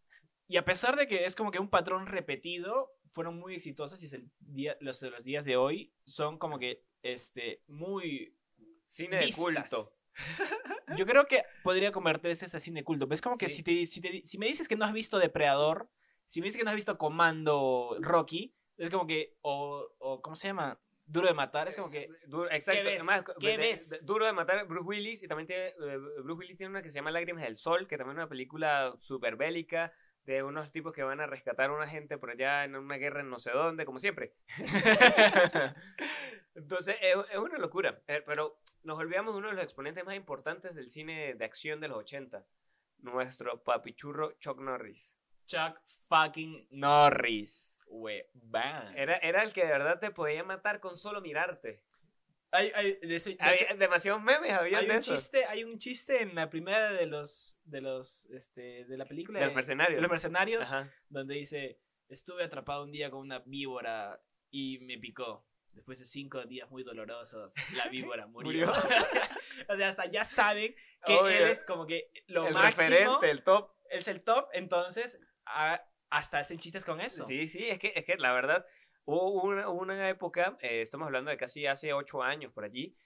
Y a pesar de que es como que un patrón repetido, fueron muy exitosas y es el día, los, los días de hoy son como que este, muy Cine de culto. Yo creo que podría convertirse en cine culto. Es como que si, te, si, te- si me dices que no has visto Depredador, si me dices que no has visto Comando Rocky, es como que, o, o ¿cómo se llama? Duro de matar, es como que... Duro- exacto. ¿Qué ves? además, ¿Qué de- ves? de- duro de matar Bruce Willis y también tiene, eh, Bruce Willis tiene una que se llama Lágrimas del Sol, que también es una película súper bélica de unos tipos que van a rescatar a una gente por allá en una guerra en no sé dónde, como siempre. Entonces, es, es una locura. Eh, Pero nos olvidamos de uno de los exponentes más importantes del cine de acción de los 80. Nuestro papichurro Chuck Norris. Chuck fucking Norris. We, bam. Era, era el que de verdad te podía matar con solo mirarte. Hay, hay, de ese- de Había hecho, demasiados memes había hay de un eso. chiste, hay un chiste en la primera de los, de los, este, de la película Del de, mercenario. de los mercenarios, Ajá. donde dice, estuve atrapado un día con una víbora y me picó. después de cinco días muy dolorosos, la víbora murió. Murió. o sea, hasta ya saben que Obvio. él es como que lo el máximo, referente, el top. es el top, entonces a- hasta hacen chistes con eso. Sí, sí, es que, es que la verdad, hubo una, una época, eh, estamos hablando de casi hace ocho años por allí,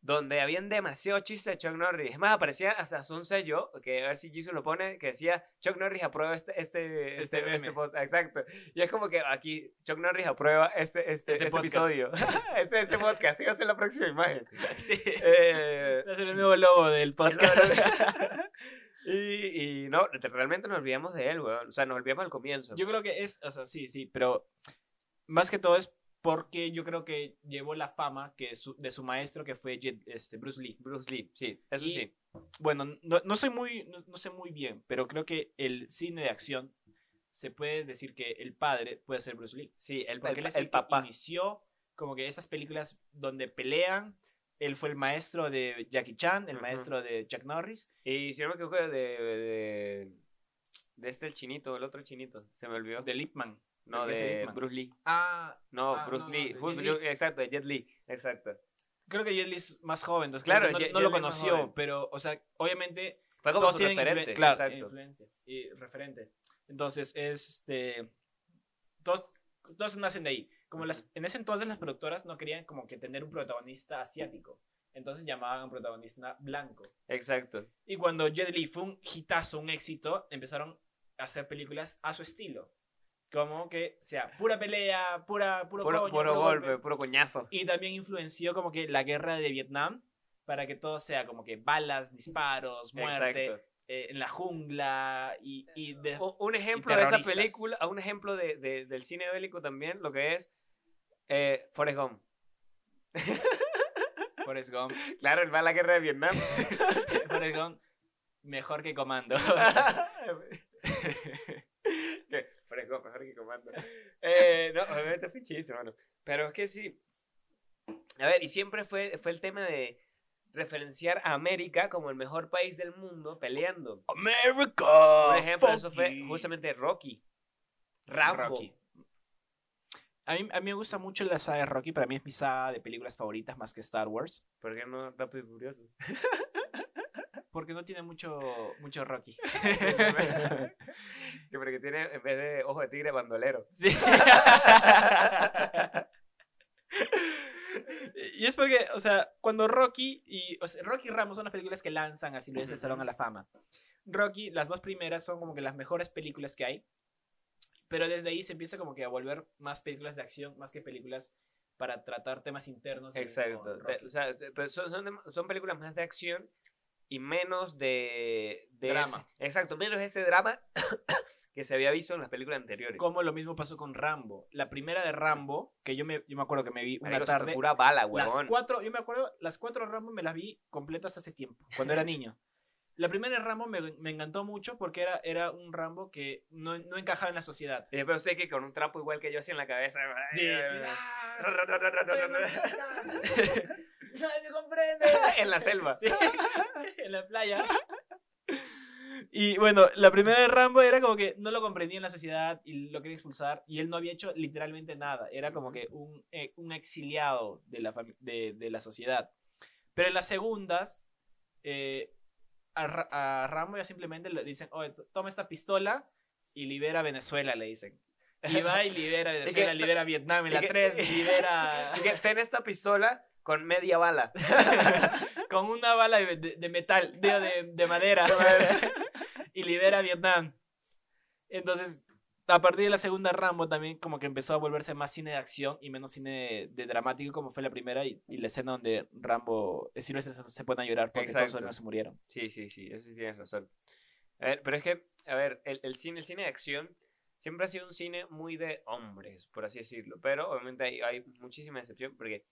donde habían demasiados chistes de Chuck Norris. Es más, aparecía hasta un sello, que a ver si Jesus lo pone, que decía Chuck Norris aprueba este, este, Este este, este post. Exacto. Y es como que aquí Chuck Norris aprueba este, este, Este este, episodio. este, este podcast. Así va a ser la próxima imagen. Sí. Eh, Va a ser el nuevo logo del podcast. y, y no, realmente nos olvidamos de él, weón. O sea, nos olvidamos al comienzo. Yo creo que es, o sea, sí, sí, pero más que todo es porque yo creo que llevó la fama que su- de su maestro que fue Jet- este, Bruce Lee. Bruce Lee, sí, eso Y- sí. Bueno, no, no soy muy, no, no sé muy bien, pero creo que el cine de acción se puede decir que el padre puede ser Bruce Lee. Sí, el, Porque el, él es el el, que papá. inició como que esas películas donde pelean. Él fue el maestro de Jackie Chan, el maestro de Chuck Norris. Y si no me equivoco, de, de, de este el chinito, el otro chinito, se me olvidó. De Lipman. no, de Lipman. Bruce Lee. Ah, No, Ah, Bruce no, Lee. de Ju- Jet Jet- Exacto, de Jet Li. Exacto. creo que Jet Li es más joven, entonces Claro, no, Jet- no lo Jet conoció, pero, o sea, obviamente Fue como su referente. claro, exacto. influente y referente. Entonces, este, todos, todos nacen de ahí. Como las, en ese entonces las productoras no querían como que tener un protagonista asiático, entonces llamaban a un protagonista blanco. Exacto. Y cuando Jet Li fue un hitazo, un éxito, empezaron a hacer películas a su estilo. Como que sea pura pelea, pura, puro, Puro, coño, puro puro golpe, puro coñazo. y también influenció como que la guerra de Vietnam para que todo sea como que balas, disparos, muerte Exacto. eh, en la jungla y, y de- un ejemplo de esa película, un ejemplo de, de- del cine bélico también, lo que es eh, Forrest Gump. Forrest Gump. Claro, él va a la guerra de Vietnam. Forrest Gump mejor que Comando. ¿Qué? Forrest Gump, mejor que comando. Eh, no, obviamente fue chiste, hermano. Pero es que sí. A ver, y siempre fue, fue el tema de referenciar a América como el mejor país del mundo peleando. America. Un ejemplo de eso fue justamente Rocky. Rambo. Rocky. A mí, a mí me gusta mucho la saga de Rocky, para mí es mi saga de películas favoritas más que Star Wars, ¿Por qué no Rápido y Furioso? porque no tiene mucho, mucho Rocky. que porque tiene, en vez de ojo de tigre, bandolero. Sí. y es porque, o sea, cuando Rocky y o sea, Rocky y Ramos son las películas que lanzan a Silvestre Ujú. Salón a la fama. Rocky, las dos primeras son como que las mejores películas que hay, pero desde ahí se empieza como que a volver más películas de acción, más que películas para tratar temas internos. Exacto. O sea, pero son, son, son películas más de acción y menos de, de Drama. ese- exacto, menos ese drama que se había visto en las películas anteriores. Como lo mismo pasó con Rambo. La primera de Rambo, que yo me, yo me acuerdo que me vi una Marico, tarde. pura bala, Las huevón. cuatro, yo me acuerdo, las cuatro Rambo me las vi completas hace tiempo, cuando era niño. La primera de Rambo me, me encantó mucho porque era, era un Rambo que no, no encajaba en la sociedad. Y después usted que con un trapo igual que yo así en la cabeza. Sí, sí. Nadie me comprende. en la selva. Sí, en la playa. Y bueno, la primera de Rambo era como que no lo comprendía en la sociedad y lo quería expulsar y él no había hecho literalmente nada. Era como que un, eh, un exiliado de la, de, de la sociedad. Pero en las segundas, eh, a, Ra- a Rambo ya simplemente le dicen, oye, t- toma esta pistola y libera a Venezuela, le dicen. Y va y libera a Venezuela, libera a Vietnam en la que- 3, libera... Que ten esta pistola con media bala. con una bala de, de- de metal, de, de, de madera, y libera a Vietnam. Entonces, a partir de la segunda Rambo también como que empezó a volverse más cine de acción y menos cine de, de dramático como fue la primera y, y la escena donde Rambo, eh, Sylvester se, se pone a llorar porque todos Exacto. sus amigos se murieron. Sí, sí, sí, eso sí tienes razón. A ver, pero es que, a ver, el, el cine, el cine de acción siempre ha sido un cine muy de hombres, por así decirlo. Pero obviamente hay, hay muchísima excepción porque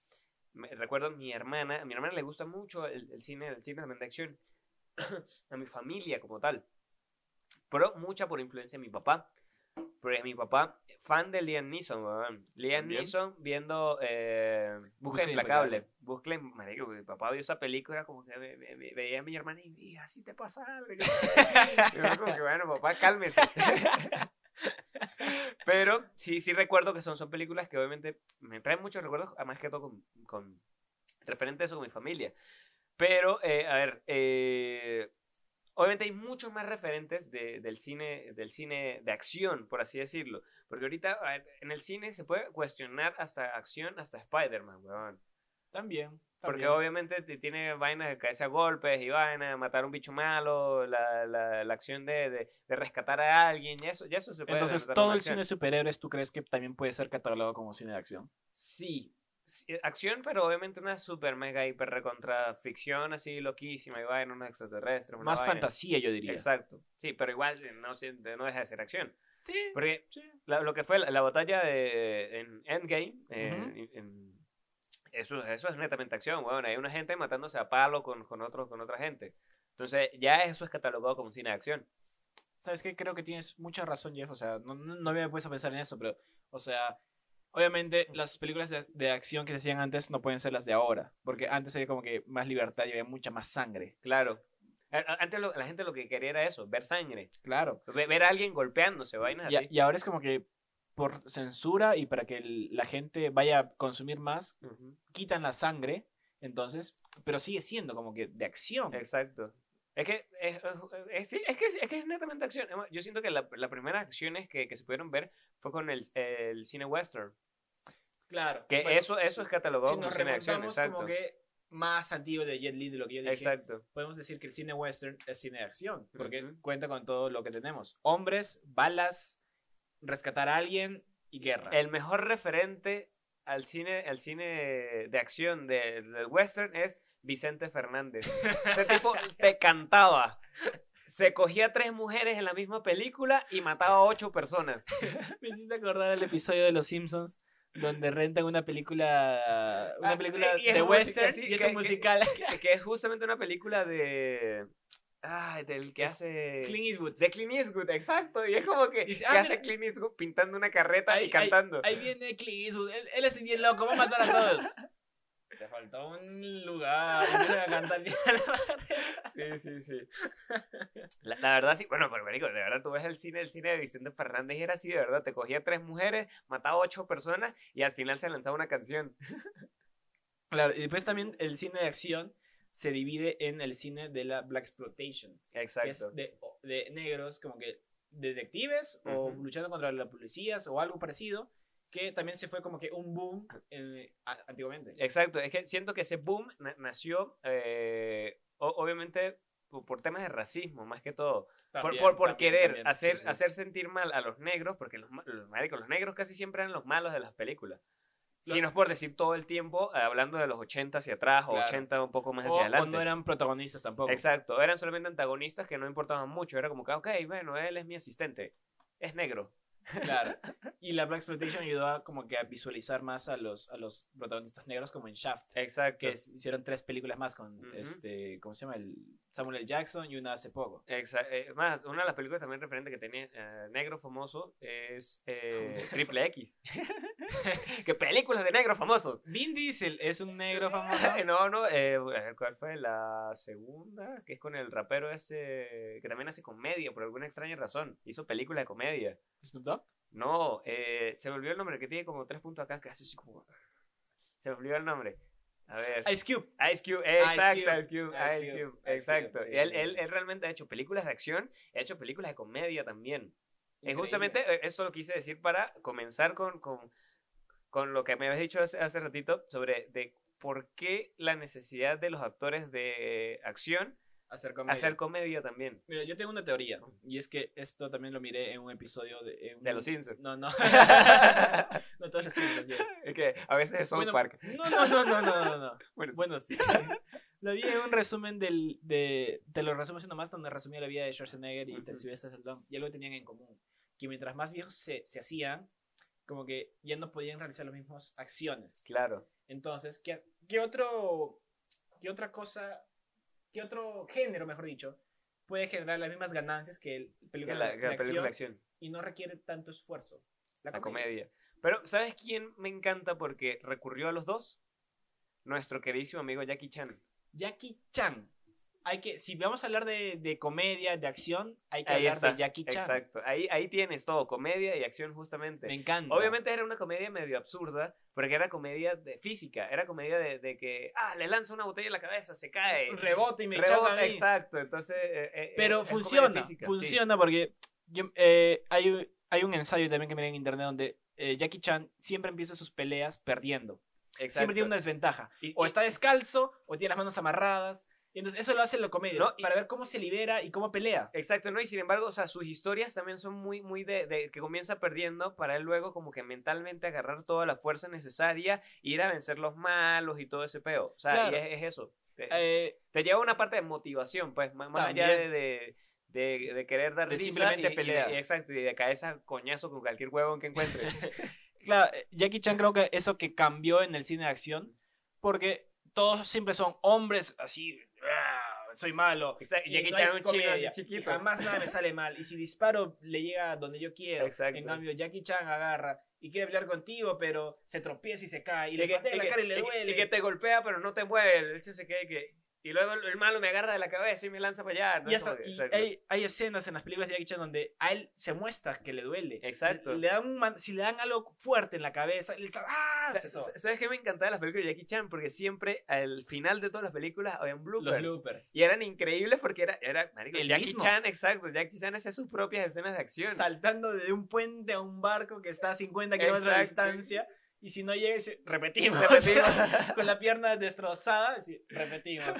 me- recuerdo mi hermana, a mi hermana le gusta mucho el, el cine, el cine de acción. a mi familia como tal. Pero mucha por influencia de mi papá. Porque mi papá, fan de Liam Neeson, weón. Liam También. Neeson viendo eh, Búsqueda Implacable. Búsqueda, marico, mi papá vio esa película como que ve- ve- ve- veía a mi hermana y, y así te pasa algo. Y yo como que, bueno, papá, cálmese. Pero sí, sí recuerdo que son, son películas que obviamente me traen muchos recuerdos, además que todo con, con referente a eso con mi familia. Pero, eh, a ver, eh, obviamente hay muchos más referentes de- del, cine, del cine de acción, por así decirlo. Porque ahorita en el cine se puede cuestionar hasta acción, hasta Spider-Man, weón. También. Porque también. obviamente te- tiene vainas de caerse a golpes y vainas de matar a un bicho malo, la, la, la acción de, de, de rescatar a alguien, y eso, ya eso se puede Entonces, todo como el acción. cine de superhéroes, ¿tú crees que también puede ser catalogado como cine de acción? Sí, acción, pero obviamente una super mega hiper recontra ficción así loquísima y vaina, unos extraterrestres. Más vaina. fantasía, yo diría. Exacto. Sí, pero igual eh, no, no deja de ser acción. Sí, Porque sí. la- lo que fue la, la batalla de, en Endgame, eh, Ujú. en- en- eso, eso es netamente acción, weón. Hay una gente matándose a palo con, con, otro, con otra gente. Entonces, ya eso es catalogado como cine de acción. ¿Sabes qué? Creo que tienes mucha razón, Jeff. O sea, no, no, no me puedes a pensar en eso, pero, o sea, obviamente las películas de, de acción que se hacían antes no pueden ser las de ahora. Porque antes había como que más libertad y había mucha más sangre. Claro. Antes lo- la gente lo que quería era eso, ver sangre. Claro. Ve- Ver a alguien golpeándose, vainas Y, así. y ahora es como que por censura y para que el- la gente vaya a consumir más, Ujú. quitan la sangre. Entonces, pero sigue siendo como que de acción. Exacto. Es que es, es- sí, es que es que es netamente acción. Yo siento que la- las primeras acciones que, que se pudieron ver fue con el, el cine western. Claro. Que Bueno, eso, eso es catalogado si como nos cine de acción. Exacto. como que más antiguo de Jet Li de lo que yo dije, Exacto. podemos decir que el cine western es cine de acción, porque Ujú. cuenta con todo lo que tenemos. Hombres, balas, rescatar a alguien y guerra. El mejor referente al cine, al cine de acción de- del western es Vicente Fernández. Ese tipo te cantaba. Se cogía tres mujeres en la misma película y mataba a ocho personas. Me hiciste acordar el episodio de Los Simpsons donde rentan una película una Ah, película y de western sí, y es que- un que- musical. Que, que es justamente una película de. Ay, del que Es hace. Clint Eastwood. De Clint Eastwood, exacto. Y es como que. Dice, ¿Qué ah, hace mira. Clint Eastwood pintando una carreta Ahí- y cantando? Ahí viene Clint Eastwood. Él, él es bien loco, va a matar a todos. Te faltó un lugar. Sí, sí, sí. La, la verdad, sí. Bueno, pero marico, de verdad, tú ves el cine, el cine de Vicente Fernández y era así, de verdad. Te cogía tres mujeres, mataba ocho personas y al final se lanzaba una canción. Claro, y después también el cine de acción se divide en el cine de la Black Exploitation. que es Exacto. de, de negros como que detectives o Ujú. luchando contra las policías o algo parecido, que también se fue como que un boom eh, antiguamente. Exacto. Es que siento que ese boom na- nació, eh, o- obviamente, por, por temas de racismo, más que todo. Por, También, por, por también, querer también, hacer, sí, sí. hacer sentir mal a los negros, porque los, los, marico, los negros casi siempre eran los malos de las películas. Lo- Si no es por decir todo el tiempo, eh, hablando de los 80 hacia atrás o Claro. 80 un poco más O, hacia o adelante. no eran protagonistas tampoco. Exacto, eran solamente antagonistas que no importaban mucho. Era como que, ok, bueno, él es mi asistente. Es negro. Claro. Y la Black Exploitation ayudó a como que a visualizar más a los, a los protagonistas negros como en Shaft. Exacto. Que es- hicieron tres películas más con este, ¿cómo se llama? El Samuel L. Jackson y una hace poco. Exa- eh, más, una de las películas también referente que tenía eh, negro famoso es eh, Triple X. ¿Qué películas de negros famosos? Vin Diesel es un negro famoso. no, no, eh, ¿cuál fue la segunda? Que es con el rapero este, que también hace comedia por alguna extraña razón. Hizo películas de comedia. Snoop Dogg. No, eh, se me olvidó el nombre, que tiene como tres puntos acá, que hace así como... Se me olvidó el nombre. A ver. Ice Cube. Ice Cube, exacto, Cube, Ice Cube, Ice Ice Cube, exacto. Sí, él, sí, él, él realmente ha hecho películas de acción, ha hecho películas de comedia también. Y Increíble. justamente eh, esto lo quise decir para comenzar con, con, con lo que me habías dicho hace, hace ratito sobre de por qué la necesidad de los actores de acción Hacer comedia. hacer comedia también. Mira, yo tengo una teoría. Y es que esto también lo miré en un episodio de. en De un- Los Simpsons. No, no. no todos los Simpsons. es que a veces es Bueno, Park. No, no, no, no, no, no, no. Bueno. Bueno, sí. Lo vi en un resumen del, de, te lo resumo así nomás, donde resumía la vida de Schwarzenegger y de Ujú. Sylvester Stallone, y algo tenían en común, que mientras más viejos se, se hacían, como que ya no podían realizar las mismas acciones. claro. Entonces, ¿qué, qué otro, qué otra cosa, qué otro género, mejor dicho, puede generar las mismas ganancias que el película, la, de, la de película de acción acción. y no requiere tanto esfuerzo? La comedia. Pero, ¿sabes quién me encanta porque recurrió a los dos? Nuestro queridísimo amigo Jackie Chan. Jackie Chan. Hay que, si vamos a hablar de, de comedia, de acción, hay que Ahí hablar está, de Jackie Chan. Exacto. Ahí, ahí tienes todo, comedia y acción justamente. Me encanta. Obviamente era una comedia medio absurda, porque era comedia de física, era comedia de, de que, ah, le lanza una botella en la cabeza, se cae. Rebote y me Rebota, a mí. exacto, entonces... eh, eh, Pero es funciona, física, sí. funciona porque yo, eh, hay, hay un ensayo también que miré en internet donde eh, Jackie Chan siempre empieza sus peleas perdiendo. Siempre Exacto. tiene una desventaja. Y- O está descalzo o tiene las manos amarradas. Y entonces eso lo hace en la comedia, No, y- para ver cómo se libera y cómo pelea. Exacto, ¿no? Y sin embargo, o sea, sus historias también son muy, muy de, de que comienza perdiendo para él luego como que mentalmente agarrar toda la fuerza necesaria, ir a vencer los malos y todo ese peo. O sea, Claro. y es, es eso. Te, Eh, te lleva una parte de motivación, pues, más, más allá de, de, de- de querer dar De risa simplemente y- y- exacto, y de caerse a coñazo con cualquier huevo que encuentre. claro, eh, Jackie Chan creo que eso que cambió en el cine de acción, porque todos siempre son hombres así, "Ah, soy malo. Exacto, y Chan un comedia, chiquito. y jamás nada me sale mal. Y si disparo, le llega donde yo quiero. Exacto. En cambio, Jackie Chan agarra y quiere pelear contigo, pero se tropieza y se cae. Y, Y le patea y la que- cara y le duele. y que te golpea, pero no te mueve. El hecho se queda que. Y luego el, el malo me agarra de la cabeza y me lanza para allá. ¿no? Y, hasta- que- hay, hay escenas en las películas de Jackie Chan donde a él se muestra que le duele. Exacto. Le, le dan un si le dan algo fuerte en la cabeza, le está- ¡ah! Se. ¿Sabes qué me encantaba de las películas de Jackie Chan? Porque siempre al final de todas las películas habían bloopers. Los bloopers. Y eran increíbles porque era, era marico, El Jackie mismo. Chan, exacto. Jackie Chan hacía sus propias escenas de acción. Saltando de un puente a un barco que está a 50 kilómetros de distancia. Y si no llega, dice, repetimos. Repetimos. Con la pierna destrozada, repetimos.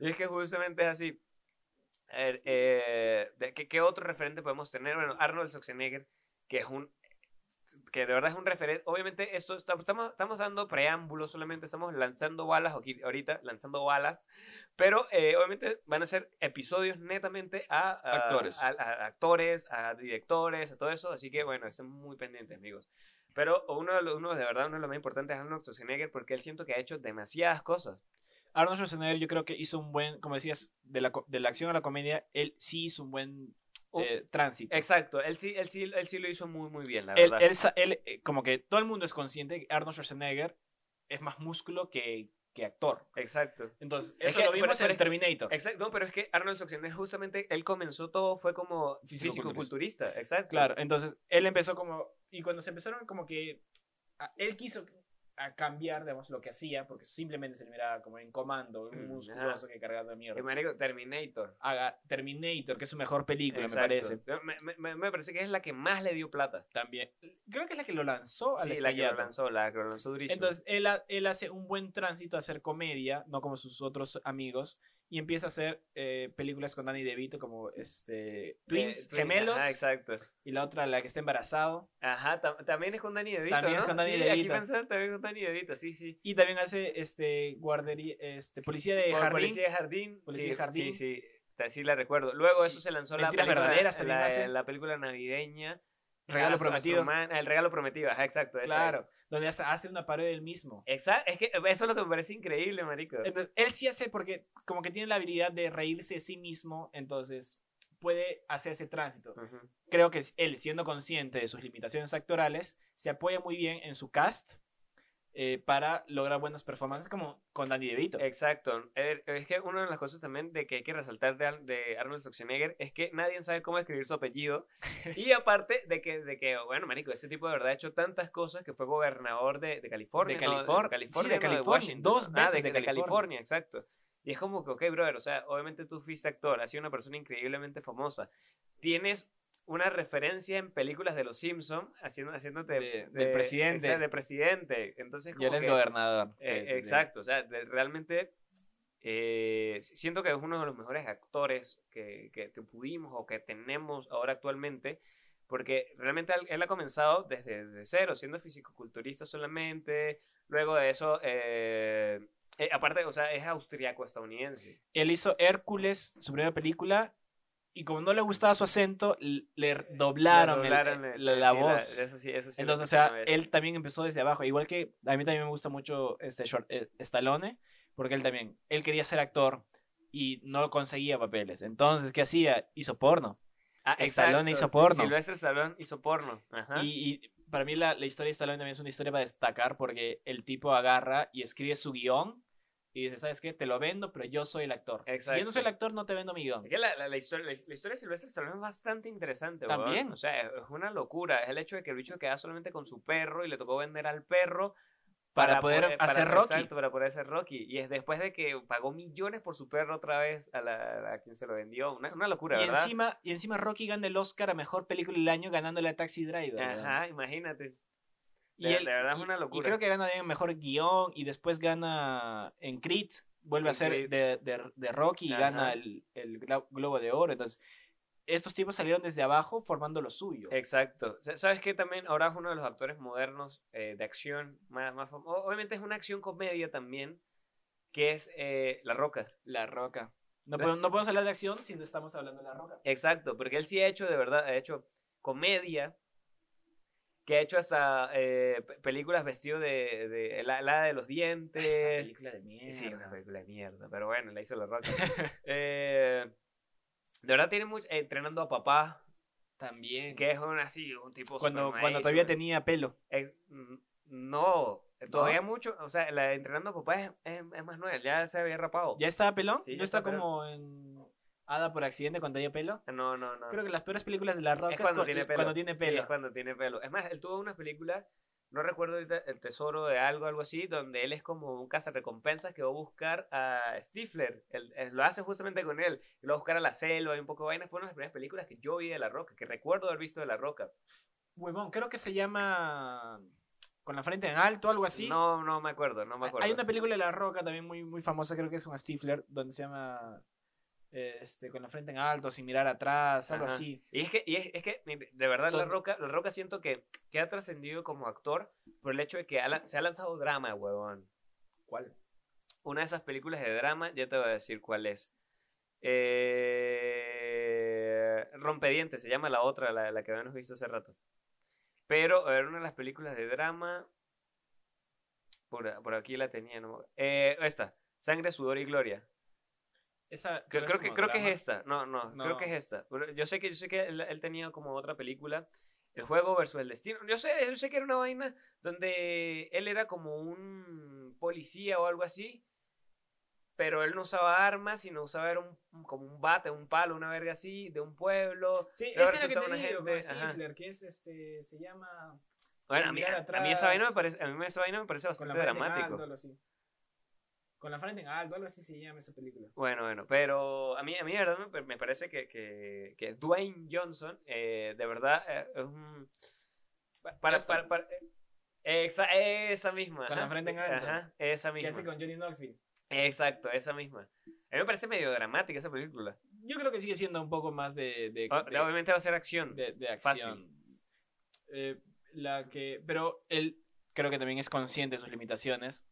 Y es que justamente es así. Eh, de- ¿qué, qué otro referente podemos tener? Bueno, Arnold Schwarzenegger, que es un que de verdad es un referente. Obviamente, esto estamos, estamos dando preámbulos, solamente estamos lanzando balas aquí, ahorita, lanzando balas. Pero eh, obviamente van a ser episodios netamente a, a- Actores. a- a actores, a directores, a todo eso. Así que bueno, estén muy pendientes, amigos. Pero uno de los, uno de verdad, uno de los más importantes es Arnold Schwarzenegger porque él siento que ha hecho demasiadas cosas. Arnold Schwarzenegger yo creo que hizo un buen, como decías, de la, de la acción a la comedia, él sí hizo un buen Un- eh, tránsito. Exacto, él sí, él, sí, él sí lo hizo muy, muy bien, la él, verdad. él él, eh, como que todo el mundo es consciente que Arnold Schwarzenegger es más músculo que, que actor. Exacto. Entonces, Es eso que- lo vimos pero en Terminator. Exacto, no, pero es que Arnold Schwarzenegger justamente, él comenzó todo, fue como Físico-culturista. exacto. Claro, entonces él empezó como. Y cuando se empezaron, como que. él quiso a cambiar, digamos, lo que hacía, porque simplemente se le miraba como en comando, un Mm, musculoso que cargaba de mierda. Y marico, Terminator. Haga Terminator, que es su mejor película, Exacto. me parece. Me, me- me- me parece que es la que más le dio plata. También. Creo que es la que lo lanzó al Sí, la que lo lanzó, la que lo lanzó durísimo. Entonces, él, él hace un buen tránsito a hacer comedia, no como sus otros amigos, y empieza a hacer eh, películas con Danny DeVito como este, Twins, Eh, Twin- Gemelos, Ajá, exacto. y la otra, la que está embarazado. Ajá, tam- también es con Danny DeVito, También es con Danny sí, DeVito. Aquí pensaba, también con Danny DeVito, sí, sí. Y también hace este, guardería, este, policía de Por jardín. Policía de Jardín. Policía sí, de Jardín. Sí, sí, ta- sí la recuerdo. Luego eso se lanzó la película, verdaderas la, la película navideña. Regalo Astro- prometido. El regalo prometido, ajá, exacto. Claro, es. donde hace, una parodia del mismo. Exacto, es que eso es lo que me parece increíble, marico. Entonces, él sí hace porque como que tiene la habilidad de reírse de sí mismo, entonces puede hacer ese tránsito. Creo que él, siendo consciente de sus limitaciones actorales, se apoya muy bien en su cast eh, para lograr buenas performances como con Danny DeVito. Exacto. Eh, Es que una de las cosas también de que hay que resaltar de, de Arnold Schwarzenegger es que nadie sabe cómo escribir su apellido. y aparte de que, de que, bueno, marico, ese tipo de verdad ha hecho tantas cosas que fue gobernador de, de California. De ¿no? California. California, Sí, de ¿no? California. Washington, Dos. Ah, veces de, de de California. California, exacto. Y es como que, ok, brother, o sea, obviamente tú fuiste actor, has sido una persona increíblemente famosa. Tienes una referencia en películas de Los Simpsons haciendo, haciéndote De- del presidente. exacto, de presidente. Entonces, Y como eres que- gobernador. eh, Sí, sí, sí. exacto, o sea, de- realmente eh, siento que es uno de los mejores actores que, que- que pudimos o que tenemos ahora actualmente, porque realmente él, él ha comenzado desde, desde cero, siendo fisicoculturista solamente, luego de eso, eh, eh, aparte, o sea, es austriaco-estadounidense. Él hizo Hércules, su primera película, y como no le gustaba su acento, le doblaron, Le el- doblaron el- el- la, la sí, voz. eso sí, eso sí Entonces, o sea, él también empezó desde abajo. Igual que a mí también me gusta mucho este Schwar- eh, Stallone, porque él también, él quería ser actor y no conseguía papeles. Entonces, ¿qué hacía? Hizo porno. Ah, Stallone hizo porno. Silvestre Stallone hizo porno. Ajá. Y, y para mí la, la historia de Stallone también es una historia para destacar porque el tipo agarra y escribe su guion y dice, ¿sabes qué? Te lo vendo, pero yo soy el actor. Si yo Exacto. no soy el actor, no te vendo mi guion. Es que la, la- la historia, la, historia de Silvestre Stallone es bastante interesante, weón. También. O sea, es, es una locura. Es el hecho de que el bicho queda solamente con su perro y le tocó vender al perro Para poder hacer Rocky. exacto, para poder hacer Rocky. Y es después de que pagó millones por su perro otra vez a, la, a quien se lo vendió. Una, una locura, Y ¿verdad? encima, y encima Rocky gana el Oscar a Mejor Película del Año ganándole a Taxi Driver. Ajá, imagínate. Y, de verdad es creo que gana también Mejor Guión y después gana en Creed. Vuelve a ser de, de- de Rocky y Ajá. gana el, el Glo- Globo de Oro. Entonces, estos tipos salieron desde abajo formando lo suyo. Exacto. Sa- ¿Sabes qué? También ahora es uno de los actores modernos eh, de acción más, Obviamente es una acción comedia también, que es eh, La Roca. La Roca. No, podemos, no podemos hablar de acción si no estamos hablando de La Roca. Exacto, porque él sí ha hecho de verdad, ha hecho comedia, que ha hecho hasta eh, pe- películas vestido de, de la, la de los dientes. Esa película de mierda. Sí, una película de mierda, pero bueno, la hizo La Roca. Eh, de verdad tiene mucho, entrenando a papá, También. que es un así, un tipo cuando, cuando todavía tenía pelo. No, todavía mucho, o sea, la de entrenando a papá es, es, es más nueva, ya se había rapado. ¿Ya estaba pelón? Sí, ya ¿No está está pelón. como en Hada por accidente cuando tenía pelo? No, no, no. Creo que las peores películas de La Roca es cuando cu- tiene pelo. Cuando tiene Sí, pelo. es cuando tiene pelo. Es más, él tuvo una película, no recuerdo ahorita, El Tesoro de algo, algo así, donde él es como un cazarrecompensas que va a buscar a Stifler. Él, él lo hace justamente con él. Lo va a buscar a la selva y un poco de vaina. Fue una de las primeras películas que yo vi de La Roca, que recuerdo haber visto de La Roca. Huevón, creo que se llama Con la frente en alto, algo así. No, no me acuerdo, no me acuerdo. Hay una película de La Roca también muy, muy famosa, creo que es un Stifler, donde se llama este, Con la frente en alto, sin mirar atrás, algo Ajá. así. Y es que, y es, es que de verdad, La Roca, La Roca siento que, que ha trascendido como actor por el hecho de que ha se ha lanzado drama, huevón. ¿Cuál? Una de esas películas de drama, ya te voy a decir cuál es. Eh, Rompedientes, se llama la otra, la, la que habíamos visto hace rato. Pero, a ver, una de las películas de drama. Por, por aquí la tenía, ¿no? Eh, esta, Sangre, Sudor y Gloria. Esa, Creo, creo que, creo que es esta. No, no, creo No. que es esta. Yo sé que, yo sé que él, él tenía como otra película. El juego versus el destino. Yo sé, yo sé que era una vaina donde él era como un policía o algo así. Pero él no usaba armas, sino usaba era un, como un bate, un palo, una verga así, de un pueblo. Sí, esa es la que te digo, gente-. Stifler, que es este, se llama Bueno, a mí, a, mí esa vaina me parece, a mí esa vaina me parece bastante dramático. así. Con la frente en alto, algo así se llama esa película. Bueno, bueno, pero a mí, a mí de verdad me, me parece que, que, que Dwayne Johnson, eh, de verdad, eh, es un... pa- Para, para, para- eh, esa, esa misma. Con ajá, la frente en alto. Ajá, esa Que misma. hace con Johnny Knoxville. Exacto, esa misma. A mí me parece medio dramática esa película. Yo creo que sigue siendo un poco más de, de, O- de- Obviamente va a ser acción. de- de acción. Eh, la que, pero él creo que también es consciente de sus limitaciones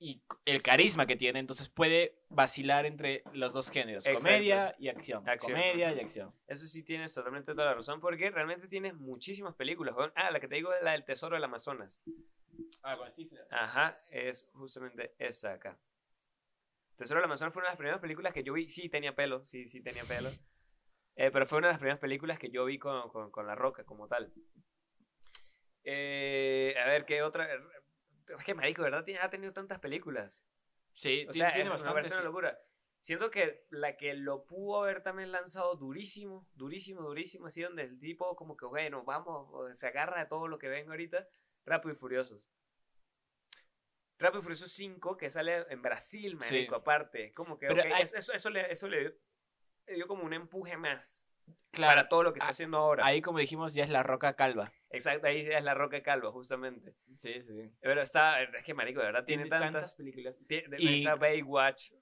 y el carisma que tiene, entonces puede vacilar entre los dos géneros, Exacto. comedia y acción. Acción. Comedia y acción. Eso sí tienes totalmente toda la razón, porque realmente tienes muchísimas películas. Ah, la que te digo es la del Tesoro del Amazonas. Ah, con Stifler. Ajá, es justamente esa acá. Tesoro del Amazonas fue una de las primeras películas que yo vi. Sí, tenía pelo, sí, sí, tenía pelo. Eh, pero fue una de las primeras películas que yo vi con, con, con La Roca como tal. Eh, a ver, ¿qué otra? Es que, marico, ¿verdad? Tiene- Ha tenido tantas películas. Sí, O sea, tiene es, bastante. una locura. Siento que la que lo pudo haber también lanzado durísimo, durísimo, durísimo, así donde el tipo como que, bueno, vamos, se agarra de todo lo que venga ahorita, Rápido y Furiosos. Rápido y Furiosos 5, que sale en Brasil, Sí. marico, aparte. Como que, hay- eso, eso, eso le, eso le dio, le dio como un empuje más Claro, para todo lo que está haciendo ahora. ahí como dijimos ya es la roca calva. Exacto, ahí es la Roca Calva, justamente. Sí, sí. Pero está, es que marico, de verdad, tiene, Tiene tantas tantas. películas. Tiene, Y- está Baywatch,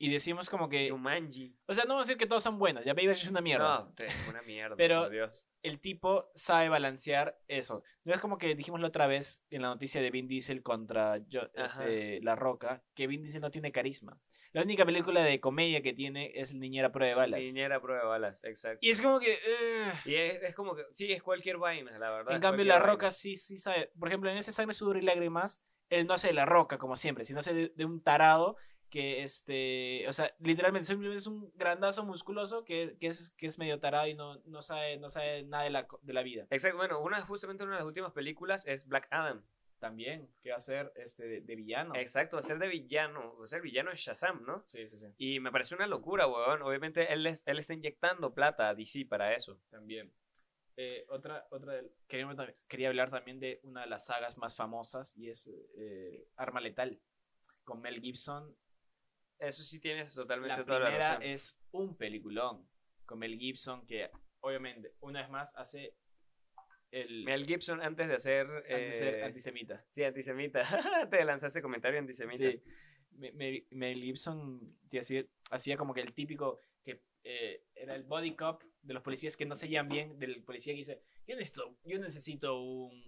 Y decimos como que, Jumanji. o sea, no vamos a decir que todas son buenas, ya Baywatch es una mierda. No, te- una mierda, Pero- por Dios. el tipo sabe balancear eso. No es como que dijimos la otra vez en la noticia de Vin Diesel contra yo- este, La Roca, que Vin Diesel no tiene carisma. La única película de comedia que tiene es Niñera Prueba de Balas. Niñera prueba de balas, exacto. Y es como que... eh, Y es, es como que, sí, es cualquier vaina, la verdad. en cambio, La vaina. Roca sí, sí sabe. Por ejemplo, en ese Sangre, Sudor y Lágrimas, él no hace de La Roca como siempre, sino hace de, de un tarado que, este, o sea, literalmente simplemente es un grandazo musculoso que, que, es, que es medio tarado y no, no, sabe, no sabe nada de la, de la vida. Exacto, bueno, una, justamente una de las últimas películas es Black Adam. También, que va a ser este, de, de villano. Exacto, va a ser de villano, va a ser villano de Shazam, ¿no? Sí, sí, sí. Y me parece una locura, weón. Obviamente él, es- él está inyectando plata a DC para eso. También. Eh, otra, otra del- quería, quería hablar también de una de las sagas más famosas y es eh, Arma Letal, con Mel Gibson. Eso sí tienes totalmente La toda la razón. es un peliculón con Mel Gibson que obviamente una vez más hace el Mel Gibson antes de hacer... antes de ser eh, antisemita. Sí, antisemita. de lanzar ese comentario antisemita. Sí. Me- me- Mel Gibson te hacía, hacía como que el típico que eh, era el body cop de los policías que no se llevan bien, del policía que dice, yo necesito, yo necesito un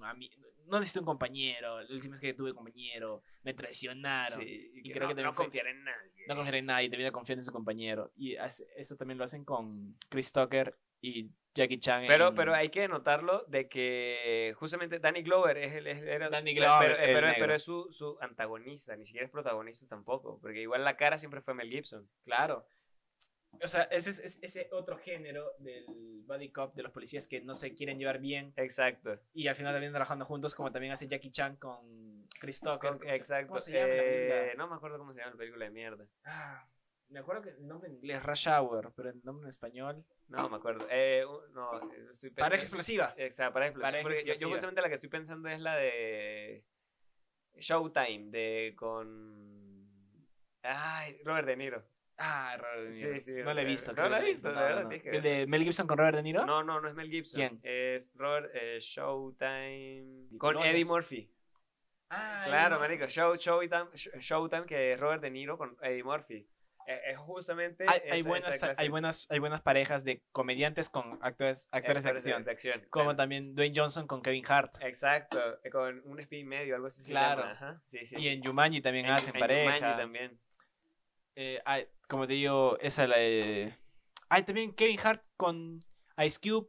no necesito un compañero, la última vez que tuve compañero, me traicionaron, Sí, Y que creo no, que no confiar en nadie. no confiar en nadie, termina confiando en su compañero. Y eso también lo hacen con Chris Tucker y Jackie Chan. Pero, en- pero hay que notarlo de que justamente Danny Glover es el... es- era- Danny pero- Glover, pero, el pero- negro. pero es su, su antagonista, ni siquiera es protagonista tampoco, porque igual la cara siempre fue Mel Gibson. Claro. O sea, ese es es- ese otro género del body cop de los policías que no se quieren llevar bien Exacto. y al final también trabajando juntos, como también hace Jackie Chan con Chris Tucker. Con- ¿Cómo se- exacto. ¿Cómo se Eh, no me acuerdo cómo se llama la película de mierda. Ah, me acuerdo que el nombre en inglés es Rush Hour, pero el nombre en español. No me acuerdo. Eh, no, estoy Pareja explosiva. Exacto, explosiva. Pareja Porque yo- yo, explosiva. justamente la que estoy pensando es la de Showtime, de con... Ay, Robert De Niro. Ah, Robert De Niro. Sí, sí, no lo he eh, visto. no lo he visto, de no, verdad, no. tienes que ¿El de Mel Gibson con Robert De Niro? No, no, no es Mel Gibson. ¿Quién? Es Robert eh, Showtime. Con. Eddie Murphy. Ah, Claro, no. marico. Show, Showtime, Sh- Showtime, que es Robert De Niro con Eddie Murphy. Es, es justamente. Hay, esa- hay esa buenas, hay, buenas, hay buenas parejas de comediantes con actores, actores de acción. de acción. Como claro. también Dwayne Johnson con Kevin Hart. Exacto, eh, con un espía y medio, algo así Claro. llama, ajá, Sí, sí. Y en Jumanji también En- hacen en pareja. Jumanji también. Eh, hay- como te digo, esa es la de... Hay también Kevin Hart con Ice Cube.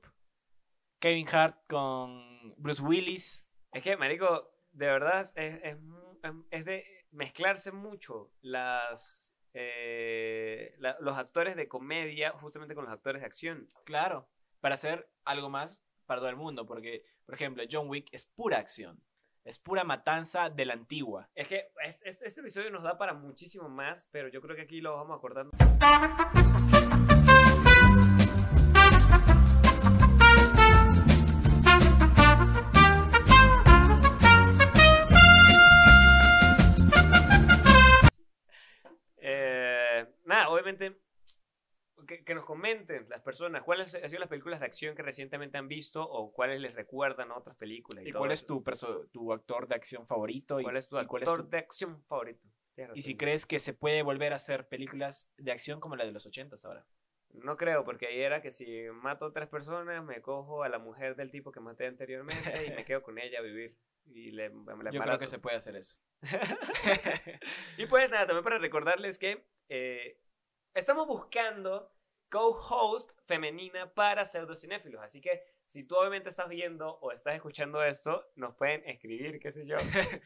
Kevin Hart con Bruce Willis. Es que, marico, de verdad es, es, es de mezclarse mucho las eh, la- los actores de comedia justamente con los actores de acción. Claro. Para hacer algo más para todo el mundo. Porque, por ejemplo, John Wick es pura acción. Es pura matanza de la antigua. Es que es- es- este episodio nos da para muchísimo más, pero yo creo que aquí lo vamos acordando. Obviamente que, que nos comenten las personas cuáles han sido las películas de acción que recientemente han visto o cuáles les recuerdan a otras películas. Y, ¿Y cuál es tu, tu actor de acción favorito? ¿Cuál es tu y cuál es actor tu- de acción favorito? Y si crees que se puede volver a hacer películas de acción como la de los ochentas ahora. No creo, porque ahí era que si mato a tres personas, me cojo a la mujer del tipo que maté anteriormente y me quedo con ella a vivir. Y le, me la Yo creo que se puede hacer eso. y pues nada, también para recordarles que eh, estamos buscando co-host femenina para pseudocinéfilos. Así que si tú obviamente estás viendo o estás escuchando esto, nos pueden escribir, qué sé yo.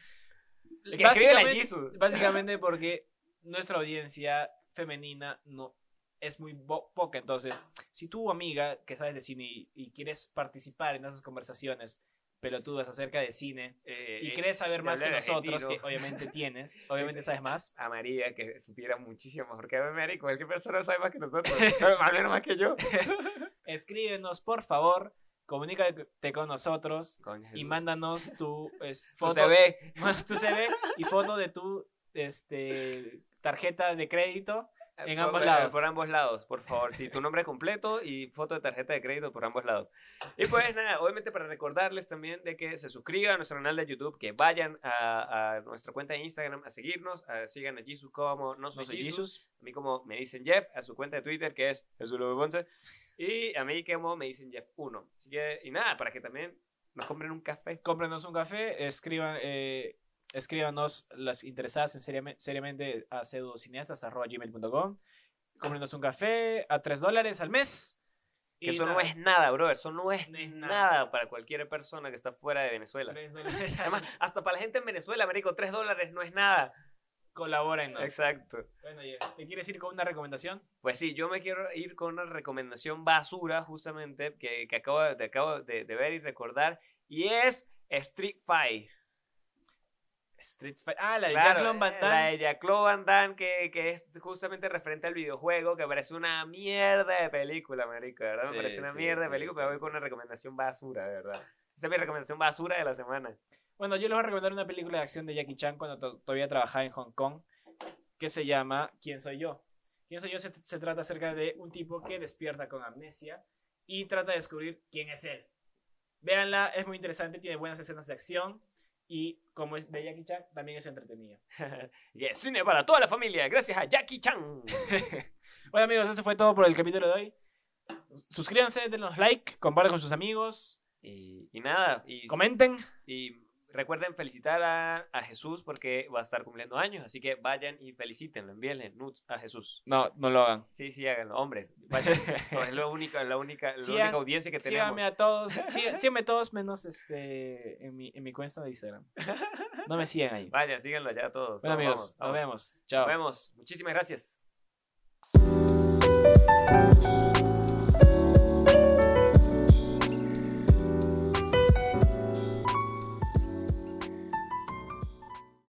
Que Básicamente, básicamente porque nuestra audiencia femenina no es muy poca. Entonces, si tu amiga que sabes de cine y, y quieres participar en esas conversaciones pelotudas acerca de cine Eh, y eh, quieres saber más que nosotros, que obviamente tienes, obviamente sabes más, a María, que supiera muchísimo mejor que Mary. Cualquier persona sabe más que nosotros. Al menos más que yo. escríbenos por favor, comunícate con nosotros Coño, y mándanos tu es, Tu foto, CV. Mándanos tu CV y foto de tu este, tarjeta de crédito En Por- ambos eh, lados. Por ambos lados, por favor. Sí, tu nombre completo y foto de tarjeta de crédito por ambos lados. Y pues nada, obviamente para recordarles también de que se suscriban a nuestro canal de YouTube, que vayan a, a nuestra cuenta de Instagram a seguirnos, a- sigan a Jesus como no soy, No soy Jesus, Jesus. a mí como me dicen Jeff, a su cuenta de Twitter que es Jesús Lobo Ponce, y a mí como me dicen Jeff1. Así que, y nada, para que también nos compren un café. Cómprenos un café, escriban, eh, escríbanos las interesadas en seriamente, seriamente a pseudocineastas.gmail.com. Cómprenos un café a 3 dólares al mes. Que eso no nada, es nada, bro. Eso no es, No es nada. nada. para cualquier persona que está fuera de Venezuela. 3 dólares. Además, hasta para la gente en Venezuela, Américo, 3 dólares no es nada. Colabórenos. Exacto. Bueno, ¿te quieres ir con una recomendación? Pues sí, yo me quiero ir con una recomendación basura, justamente, que, que acabo, de, acabo de, de ver y recordar. Y es Street Fighter. Street Fighter. Ah, la de Claro, Jacqueline Van eh, Damme. La de Jean-Claude Van Damme, que, que es justamente referente al videojuego, que parece una mierda de película, marico, ¿verdad? Sí, Me parece una sí, mierda sí, de película, pero voy con una recomendación basura, de verdad. Esa es mi recomendación basura de la semana. Bueno, yo les voy a recomendar una película de acción de Jackie Chan cuando to- todavía trabajaba en Hong Kong, que se llama ¿Quién soy yo? ¿Quién soy yo? Se, se trata acerca de un tipo que despierta con amnesia y trata de descubrir quién es él. Véanla, es muy interesante, tiene buenas escenas de acción y como es de Jackie Chan, también es entretenida. Y es cine para toda la familia, gracias a Jackie Chan. Bueno amigos, eso fue todo por el capítulo de hoy. Suscríbanse, denos like, compartan con sus amigos, Y, y nada, y, comenten. y recuerden felicitar a, a Jesús porque va a estar cumpliendo años, así que vayan y felicítenlo, envíenle nudes a Jesús. No, no lo hagan. Sí, sí, háganlo, hombres. Vayan. No, es la única, la única, la única audiencia que tenemos. Síganme a todos, sí- síganme todos menos este en mi, en mi cuenta de Instagram. No me sigan ahí. Vayan, síganlo ya todos. Bueno todos, amigos, vamos, nos vamos. vemos. Chao. Nos vemos. Muchísimas gracias.